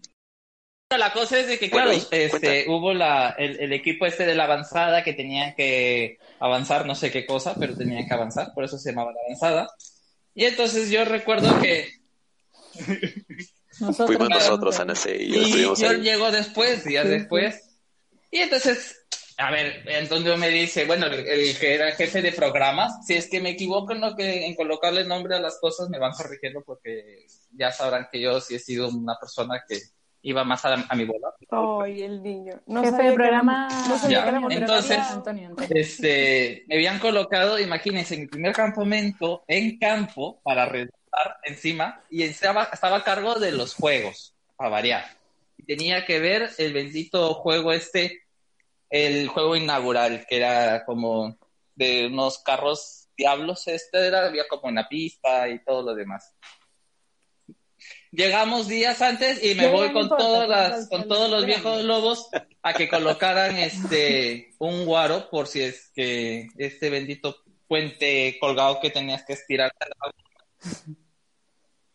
La cosa es de que, Bueno, claro, y- este, hubo la, el, el equipo este de la avanzada que tenían que avanzar, no sé qué cosa, pero tenían que avanzar, por eso se llamaba la avanzada. Y entonces yo recuerdo que Nosotros, Fuimos nosotros. Ana C. y yo y estuvimos yo ahí. llego después, días después. Y entonces a ver, Antonio me dice, bueno, el, el que era jefe de programas, si es que me equivoco en, lo que, en colocarle nombre a las cosas, me van corrigiendo porque ya sabrán que yo sí he sido una persona que iba más a, a mi bola. Ay, el niño. No Jefe de programa. no sabía Ya, que era entonces- Antonio, Antonio. Este, me habían colocado, imagínense, en mi primer campamento en campo para encima y estaba, estaba a cargo de los juegos, a variar. Y tenía que ver el bendito juego este, el juego inaugural, que era como de unos carros diablos, este era, había como una pista y todo lo demás. Llegamos días antes y me voy con todas las, con todos los viejos lobos a que colocaran este un guaro por si es que este bendito puente colgado que tenías que estirar.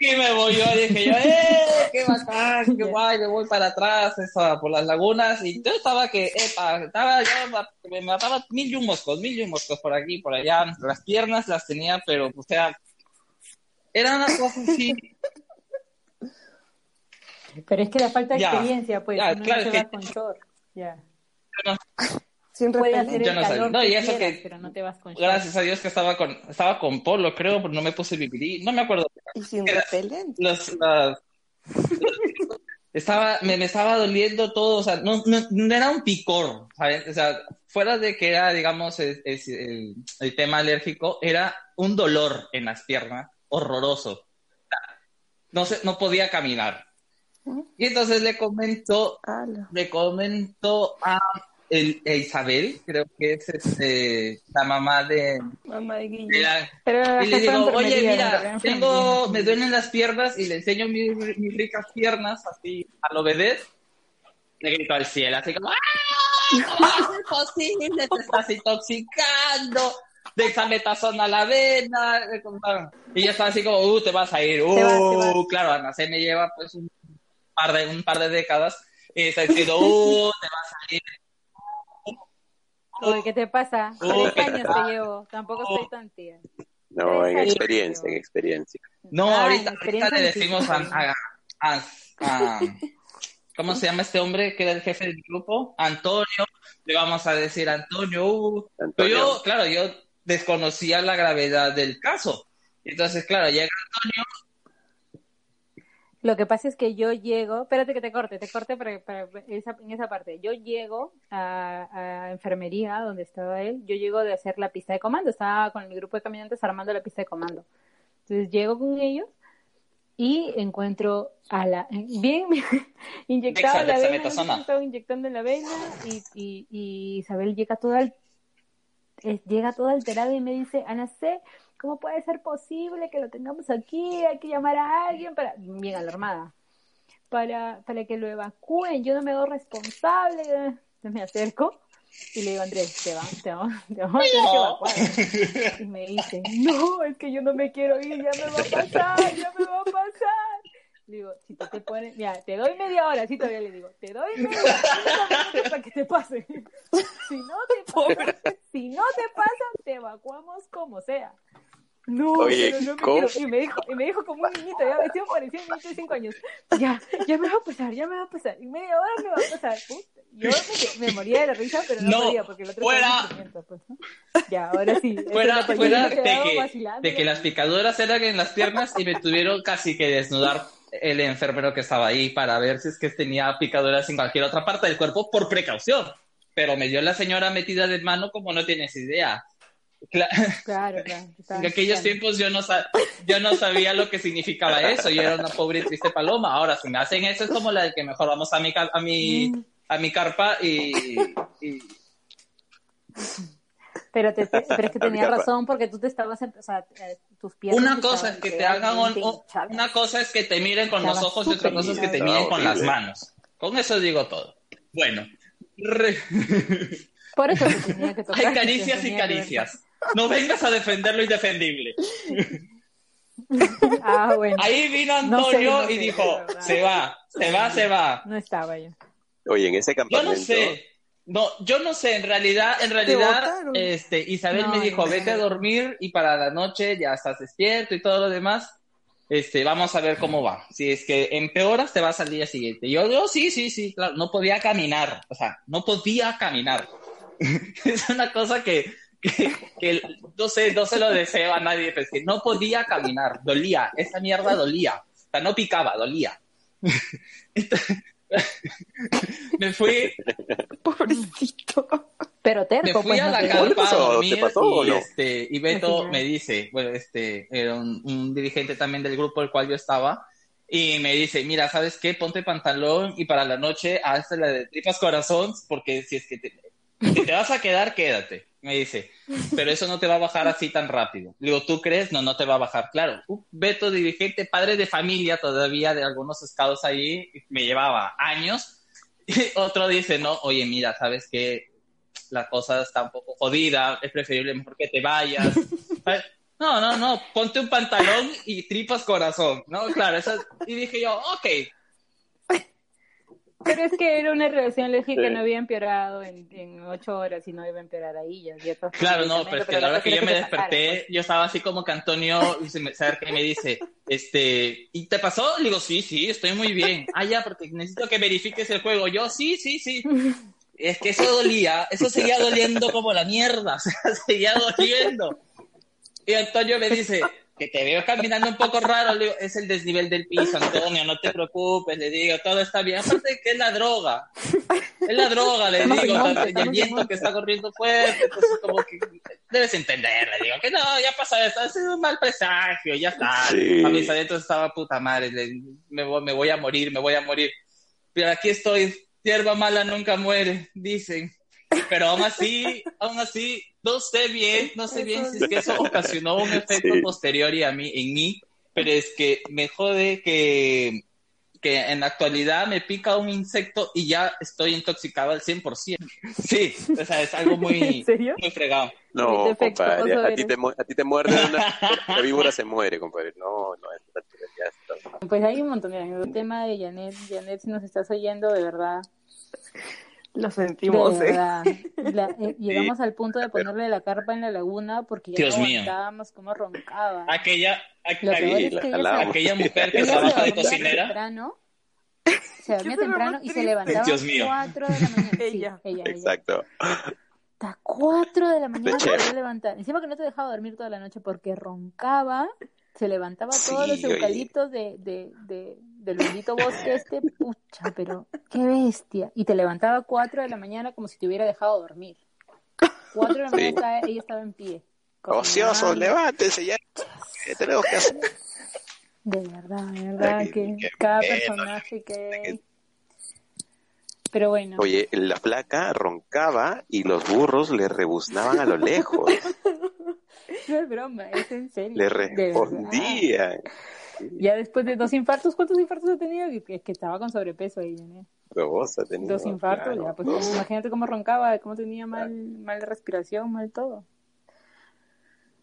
Y me voy yo, dije yo, ¡eh! ¡Qué bacán! ¡Qué guay! Me voy para atrás, esa, por las lagunas. Y yo estaba que, epa, estaba yo, me mataba mil y un moscos, mil y un moscos por aquí, por allá. Las piernas las tenía, pero, o sea, era una cosa así. Pero es que la falta de Ya, experiencia, pues, ya, claro, no se que- va con short. Ya. Sin repelente. hacer Yo no sabía. y eso quieras, que- pero no te vas con. Gracias a Dios que estaba con, estaba con polo, creo, pero no me puse bibirí. No me acuerdo. Y sin Era- repelente. Los, estaba, me, me estaba doliendo todo, o sea, no, no, no era un picor, ¿sabes? O sea, fuera de que era, digamos, es- es el, el tema alérgico, era un dolor en las piernas horroroso. No, se, no podía caminar. Y entonces le comento, Ala. le comento a, el, a Isabel, creo que es este, la mamá de, Mamá de Guille. de la- Pero y le digo, oye, mira, tengo, me duelen las piernas y le enseño mis, mis ricas piernas así a lo vedette. Le grito al cielo, así como, ¡ah! ¿Cómo es posible? Te estás intoxicando. Dexametasona a la vena. Y yo estaba así como, uh, te vas a ir. Uh, Te vas, te vas. claro, Ana se me lleva pues un par de, un par de décadas. Y está diciendo, uh, te vas a ir. ¿Qué te pasa? Tres años ah. te llevo. Tampoco soy tan tía. No, en años. experiencia, en experiencia. No, Ah, ahorita, en ahorita le experiencia decimos a, a- a- a- ¿cómo se llama este hombre que era el jefe del grupo? Antonio, le vamos a decir Antonio. uh, Pero Antonio. yo, claro, yo desconocía la gravedad del caso. Entonces, claro, llega Antonio, Lo que pasa es que yo llego, espérate que te corte, te corte para, para esa, en esa parte. Yo llego a, a enfermería donde estaba él, yo llego de hacer la pista de comando, estaba con mi grupo de caminantes armando la pista de comando. Entonces llego con ellos y encuentro a la, bien inyectada Dexa- la vena, estaba inyectando en la vena y, y, y Isabel llega toda, al- eh, llega toda alterada y me dice, Ana C., ¿cómo puede ser posible que lo tengamos aquí? Hay que llamar a alguien para, bien alarmada, para, para que lo evacúen, yo no me hago responsable. Entonces me acerco y le digo, Andrés, te, va, te, vamos, te vamos a tener que evacuar. Y me dice, no, es que yo no me quiero ir, ya me va a pasar, ya me va a pasar. Le digo, si tú te pones, mira, te doy media hora, así todavía le digo, te doy media hora para que te pase. Si no te pasa, si no te pasa, te evacuamos como sea. No, Oye, pero no me ¿cómo? quiero. Y me dijo, y me dijo como un niñito, ya vestido parecía un niñito de cinco años. Ya, ya me va a pasar, ya me va a pasar. Y media hora me va a pasar. Puta, Yo me, me moría de la risa, pero no, No, podía porque el otro fuera. pues, ¿no? Ya, ahora sí. Fuera, fuera de que de que las picaduras eran en las piernas y me tuvieron casi que desnudar el enfermero que estaba ahí para ver si es que tenía picaduras en cualquier otra parte del cuerpo por precaución. Pero me dio la señora metida de mano como no tienes idea. Cla- Claro, En aquellos tiempos yo no, yo no sabía lo que significaba eso. Yo era una pobre y triste paloma. Ahora, si me hacen eso, es como la de que mejor vamos a mi, a mi, a mi carpa y, y- Pero, te, pero es que tenías Capaz. razón porque tú te estabas, o sea, eh, tus piernas Una cosa es que te hagan un- un- una cosa es que te miren con los ojos y otra cosa es que te miren con las manos. Con eso digo todo. Bueno, re- Por eso te tenía que tocar. hay caricias y tenía caricias. No vengas a defender lo indefendible. Ah, bueno. Ahí vino No sé, Antonio y dijo, se va, se va, se va. No estaba yo. Oye, en ese Yo no sé. No, yo no sé, en realidad, en realidad, este, Isabel No, me dijo, vete a dormir y para la noche ya estás despierto y todo lo demás. Este, vamos a ver cómo va. Si es que empeoras, te vas al día siguiente. Yo, yo, sí, sí, sí, claro, no podía caminar, o sea, no podía caminar. es una cosa que, que, que no, sé, no se lo deseo a nadie, pero es que no podía caminar, dolía, esa mierda dolía, o sea, no picaba, dolía. me fui, Pobrecito. Pero me terco, fui pues. a no la te- carpa a dormir pasó y, no? este, y Beto Al me dice, bueno, este, era un, un dirigente también del grupo del cual yo estaba, y me dice, mira, ¿sabes qué? Ponte pantalón y para la noche hazte la de tripas corazón, porque si es que te, si te vas a quedar, quédate. Me dice, pero eso no te va a bajar así tan rápido. Le digo, ¿tú crees? No, no te va a bajar. Claro, un Beto, dirigente, padre de familia todavía de algunos estados ahí, me llevaba años. Y otro dice, no, oye, mira, ¿sabes qué? La cosa está un poco jodida, es preferible mejor que te vayas. No, no, no, ponte un pantalón y tripas corazón, ¿no? Claro, eso, y dije yo, ok, Pero es que era una relación alérgica que Sí. no había empeorado en, en ocho horas y no iba a empeorar ahí. Ya, ya Claro, no, pero es que la verdad que yo me desperté, yo estaba así como que Antonio se me se acerca y me dice, este, ¿y te pasó? Le digo, sí, sí, estoy muy bien. Ah, ya, porque necesito que verifiques el juego. Yo, sí, sí, sí. Es que eso dolía, eso seguía doliendo como la mierda, o sea, seguía doliendo. Y Antonio me dice, que te veo caminando un poco raro, le digo, es el desnivel del piso, Antonio, no te preocupes, le digo, todo está bien. Aparte que es la droga, es la droga, le digo, y el viento que está corriendo fuerte, entonces como que debes entender, le digo, que no, ya pasa esto, es un mal presagio, ya está. Sí. A mis adentros estaba puta madre, le- me, voy, me voy a morir, me voy a morir. Pero aquí estoy, hierba mala nunca muere, dicen. Pero aún así, aún así, no sé bien, no sé bien si es que eso ocasionó un efecto Sí. posterior y a mí, en mí, pero es que me jode que, que en la actualidad me pica un insecto y ya estoy intoxicado al 100%. Sí, o sea, es algo muy, ¿En serio? muy fregado. No, compadre, a ti, te, a ti te muerde una, la víbora se muere, compadre. No, no, es ya está. Pues hay un montón de El tema de Janet, Janet, si nos estás oyendo, de verdad, Lo de sentimos, ¿eh? La- eh, llegamos al punto de ponerle la carpa en la laguna porque ya Dios no aguantábamos cómo roncaba. Aquella, aquella, es que ella Jalamos. se- aquella mujer que se trabaja de cocinera. temprano, se dormía temprano y se levantaba Dios a mío. 4 de la mañana. Sí, Ella. ella. Exacto. Hasta 4 de la mañana chef. podía levantar. Encima que no te dejaba dormir toda la noche porque roncaba, se levantaba Sí, todos los oye. eucaliptos de, de, de, del bendito bosque este, pucha, pero qué bestia. Y te levantaba a 4 de la mañana como si te hubiera dejado dormir. 4 de la Sí. mañana estaba- ella estaba en pie. Ociosos, cocinando. levántense ya. ¿Qué tenemos que hacer? De verdad, de verdad Ay, que cada personaje que... Pero bueno, Oye, la flaca roncaba y los burros le rebuznaban a lo lejos. no es broma, es en serio. Le respondían. Ya después de dos infartos, ¿cuántos infartos ha tenido? Que, que estaba con sobrepeso ahí, ¿no? Dos infartos, claro. ya, pues imagínate cómo roncaba, cómo tenía mal, mal respiración, mal todo.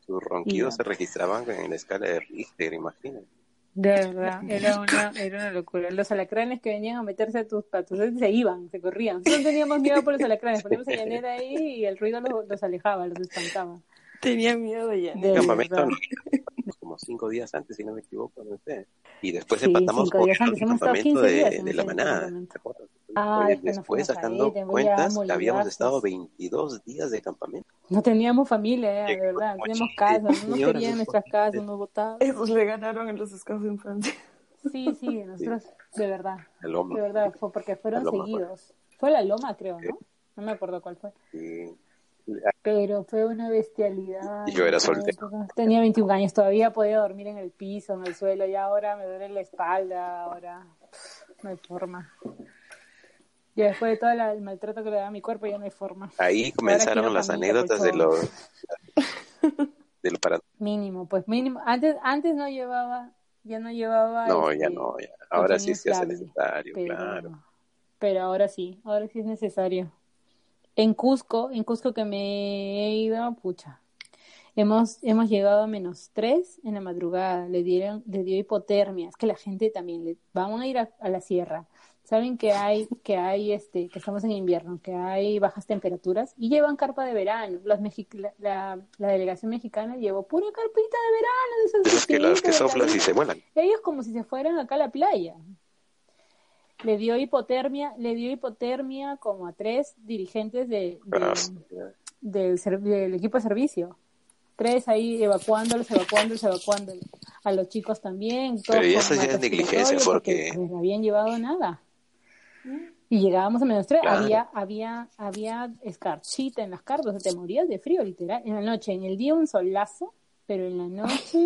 Sus ronquidos se registraban en la escala de Richter, imagínate. De verdad, era una, era una locura. Los alacranes que venían a meterse a tus patos se iban, se corrían. Nosotros teníamos miedo por los alacranes, poníamos a Janet ahí y el ruido los, los alejaba, los espantaba. Tenía miedo de Janet. De Campamento, verdad. como cinco días antes, si no me equivoco, no sé. Y después Sí, empatamos con el campamento 15 días de, en de la manada. ¿te acuerdas? Ah, nos después sacando a cuentas, habíamos estado 22 días de campamento. No teníamos familia, ya, de verdad. No teníamos casa, no nos querían en nuestras casas, nos botaban. Esos le ganaron en los scouts de infancia. Sí, sí, nosotros, de verdad. La loma. De verdad, fue porque fueron La loma, seguidos. Fue la loma, creo, ¿no? No me acuerdo cuál fue. Y- Pero fue una bestialidad. Y yo era soltero. Tenía 21 años, todavía podía dormir en el piso, en el suelo, y ahora me duele la espalda, ahora no hay forma. Y después de todo la- el maltrato que le da a mi cuerpo, ya no hay forma. Ahí comenzaron las anécdotas de los de lo para Mínimo, pues mínimo. Antes, antes no llevaba, ya no llevaba. no este, ya no ya ahora sí se hace inflable, necesario pero, claro pero ahora sí, ahora sí es necesario. En Cusco, en Cusco que me he ido, pucha. Hemos, hemos llegado a menos 3 en la madrugada, le dieron, le dio hipotermia, es que la gente también, le, vamos a ir a, a la sierra, saben que hay, que hay este, que estamos en invierno, que hay bajas temperaturas y llevan carpa de verano, mexi- la, la, la delegación mexicana llevó pura carpita de verano, de esas esas que las que soplas y se vuelan Ellos como si se fueran acá a la playa. Le dio hipotermia, le dio hipotermia como a tres dirigentes de, de- Ah. del, equipo de servicio. Tres ahí evacuándolos, evacuándolos, evacuándolos. A los chicos también. todos Pero eso ya es negligencia, porque- no habían llevado nada. Y llegábamos a menos tres, Claro. había, había, había escarchita en las cartas, o sea, te morías de frío, literal. En la noche, en el día un solazo, pero en la noche,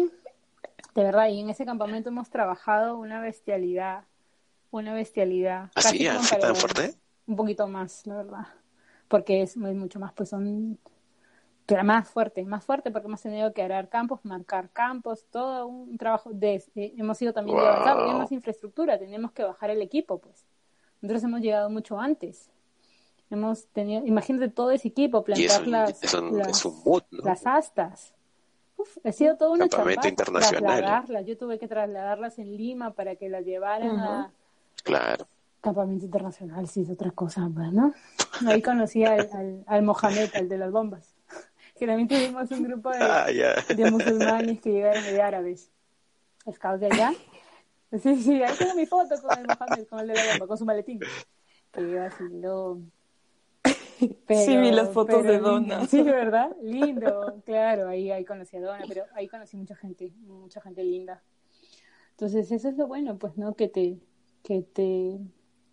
de verdad, y en ese campamento hemos trabajado una bestialidad, una bestialidad. ¿Así? Como ¿Así tan para- fuerte? Un poquito más, la verdad. Porque es, es mucho más, pues son pero más fuerte, más fuerte porque hemos tenido que arar campos, marcar campos, todo un trabajo de, de- hemos sido también Wow. de porque más infraestructura, tenemos que bajar el equipo, pues. Nosotros hemos llegado mucho antes. Hemos tenido, imagínate todo ese equipo, plantar las, es un, las, es un mood, ¿no? las astas. Uf, ha sido toda una chamba trasladarlas. Yo tuve que trasladarlas en Lima para que las llevaran a Claro. campamento internacional, sí es otra cosa, pues, ¿no? Ahí conocí al, al, al Mohamed, al de las bombas. Que también tuvimos un grupo de, Ah, de musulmanes que llegaron de árabes. Scouts de allá. Sí, sí, ahí tengo mi foto con el Mohamed, con el de la bomba, con su maletín. Que iba así, lo... Sí, vi las fotos de. Donna. Sí, ¿verdad? Lindo, claro, ahí, ahí conocí a Donna, pero ahí conocí mucha gente, mucha gente linda. Entonces, eso es lo bueno, pues, ¿no? Que te, que te,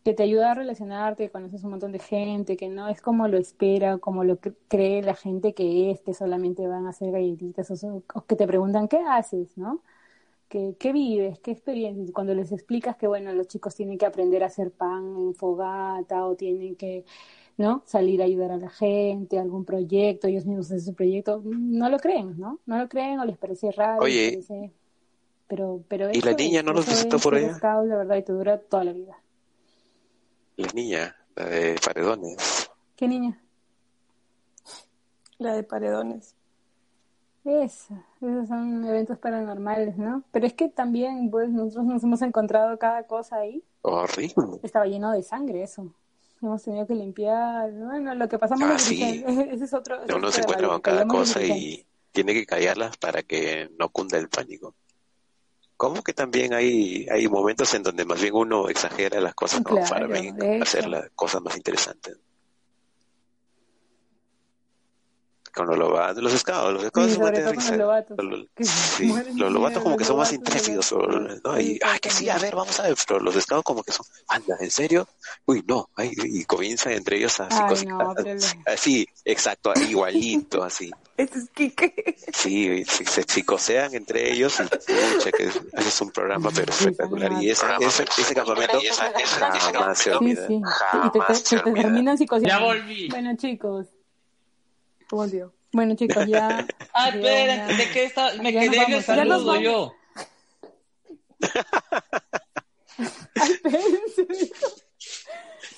que te ayuda a relacionarte, que conoces un montón de gente, que no es como lo espera, como lo cre- cree la gente que es, que solamente van a hacer galletitas o, que te preguntan qué haces, ¿no? ¿Qué, qué vives? ¿Qué experiencias? Cuando les explicas que, bueno, los chicos tienen que aprender a hacer pan en fogata o tienen que, ¿no? Salir a ayudar a la gente, algún proyecto, ellos mismos hacen su proyecto, no lo creen, ¿no? No lo creen o les parece raro, Oye. les parece- Pero, pero ¿Y la niña no los visitó por allá? la verdad, y te dura toda la vida. La niña, la de Paredones. ¿Qué niña? La de paredones. Esa, esos son eventos paranormales, ¿no? Pero es que también, pues, nosotros nos hemos encontrado cada cosa ahí. Horrible. Estaba lleno de sangre eso. Hemos tenido que limpiar. Bueno, lo que pasamos Ah, sí. ese es otro. Uno se encuentra con cada cosa y tiene que callarlas para que no cunda el pánico. ¿Cómo que también hay, hay momentos en donde más bien uno exagera las cosas. Claro, para hacer las cosas más interesantes? Con los lobatos, los scouts, los scouts Sí, son sobre de todo con los lobatos, Los- sí, lobatos como que son más intrépidos, ¿no? Y, ay, que sí, a ver, vamos a ver, pero los scouts como que son, anda, ¿en serio? Uy, no, ay, y comienzan entre ellos a Ay, no, así, exacto, igualito, así. Este es Kike. Sí, se psicosean entre ellos y pucha, que es un programa pero espectacular. Y ese, ese, ese campamento jamás se Sí, olvida. sí. Y te, terminan psicoseando. Ya volví. Bueno, chicos. Volvió. Bueno, chicos, ya. Ah, espera, ¿de qué está? Me Ya quedé en el saludo yo. Ay, espérense.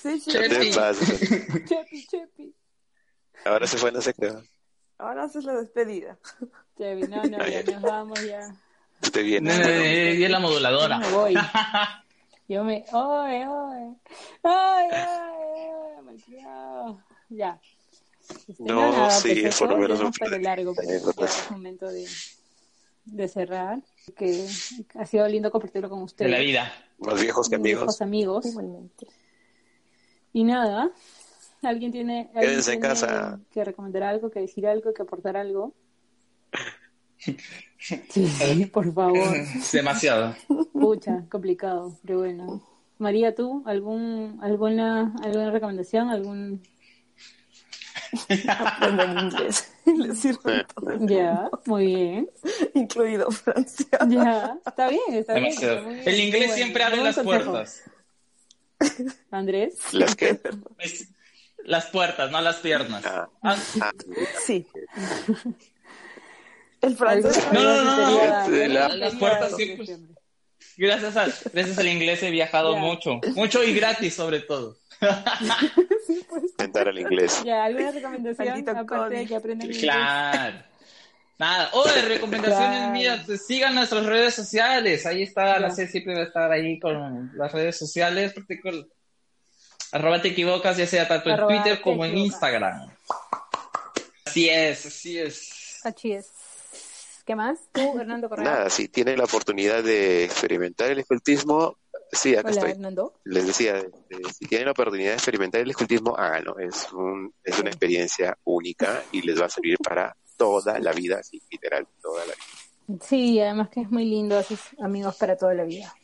Sí, sí. Che. ¿Qué pasa? Chepi, Chepi. Ahora se fue, no sé qué. Ahora haces la despedida. Chepi, no, no, ya nos vamos ya. Usted viene. Eh, Y es la Yo moduladora. me voy. Yo me. ¡Ay, ay! ¡Ay, ay! malcriado. Ya. Este, No, nada, sí, pues por lo menos un plan. largo, pero Anécdotas. ya es momento de, de cerrar. Que ha sido lindo compartirlo con De ustedes. la vida. Más viejos que amigos. Viejos amigos. Igualmente. Y nada, ¿alguien tiene, alguien Quédense en tiene casa. que recomendar algo, que decir algo, que aportar algo? Sí, por favor. Demasiado. Pucha, complicado, pero bueno. María, ¿tú algún, alguna, alguna recomendación? ¿Algún... Aprenden inglés. Les sirve todo. Ya, muy bien. Incluido Francia. Ya, está bien, está bien. Está El inglés bueno, siempre abre las consejo. puertas. Andrés, Las. Es- Las puertas, no las piernas. Ah, Ah, ah, Sí. El francés. No, no, no, la- Las puertas siempre- Gracias, a, gracias al inglés he viajado mucho. Mucho y gratis, sobre todo. intentar el inglés. Ya, ¿alguna recomendación Maldito aparte de que aprendan inglés? Claro. Nada. Oh, de recomendaciones Claro. mías. pues, sigan nuestras redes sociales. Ahí está, la. C siempre va a estar ahí con las redes sociales. practico- Arroba te equivocas, ya sea tanto en Arroba Twitter te como en. Instagram. Así es, así es. Así es. ¿Qué más? Tú, Hernando Correa. Nada, si tienen la oportunidad de experimentar el escultismo, Sí, acá Hola, estoy. Hernando. Les decía, este, si tienen la oportunidad de experimentar el escultismo, háganlo. Es, un, es una experiencia única y les va a servir para toda la vida, sí, literal, toda la vida. Sí, además que es muy lindo, haces amigos para toda la vida.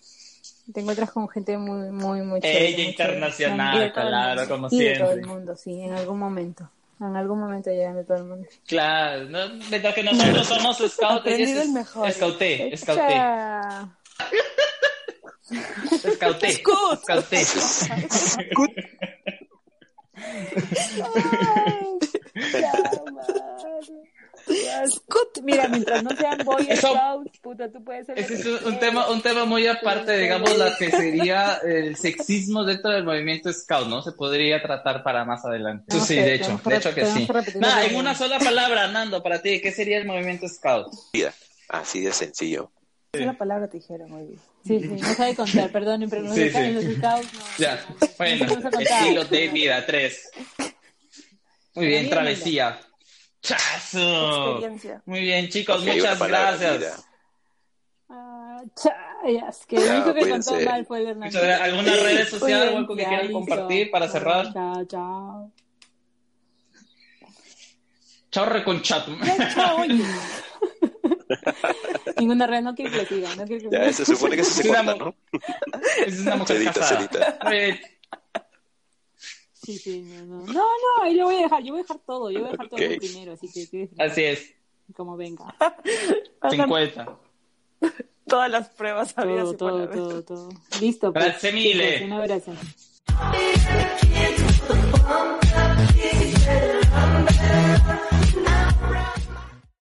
Te encuentras con gente muy, muy, muy chévere, Ella muy internacional, chévere. Y de todo el claro, mundo. como Y de todo el siempre. mundo, sí, en algún momento. En algún momento llegan de todo el mundo. Claro, ¿no? mientras que nosotros somos scouts, Aprendido el mejor. Scouté, scouté, Cha. scouté, Scout. scouté. Scout. Mira, mientras no sean Boy Eso- Scouts, puta, tú puedes ser. Ese es un, un tema, un tema muy aparte, digamos, lo que sería el sexismo dentro del movimiento scout, ¿no? Se podría tratar para más adelante. Eso Tenemos sí, de hecho, de hecho que sí. Nada, la en una sola palabra, Nando, para ti, ¿qué sería el movimiento scout? Vida. Así de sencillo. Una palabra te dijeron muy bien. Sí, sí, no sabe contar, perdonen, pero no Sí, saben sí. los Scouts. No, Ya, no, no. bueno, estilo de vida, tres. Muy bien, Bien, travesía. ¡Chazo! Experiencia. Muy bien, chicos, muchas gracias. Ah, chayas, que el único que contó mal fue el Hernando. ¿Alguna red social o algo que quieran compartir para cerrar? Chao, chao. Chao, reconchato. Chao, oye. Ninguna red, no quiero que lo diga. No quiero que... Ya, se supone que eso se corta, ¿no? Es una mujer Cedita, casada. Cedita. Sí, sí, no, no. No, no, ahí lo voy a dejar. Yo voy a dejar todo. Yo voy a dejar todo primero, así que... así es. Como venga. 50. Todas las pruebas había todo, todo, todo, todo, Listo. Pues, Gracias, Mile. Un abrazo.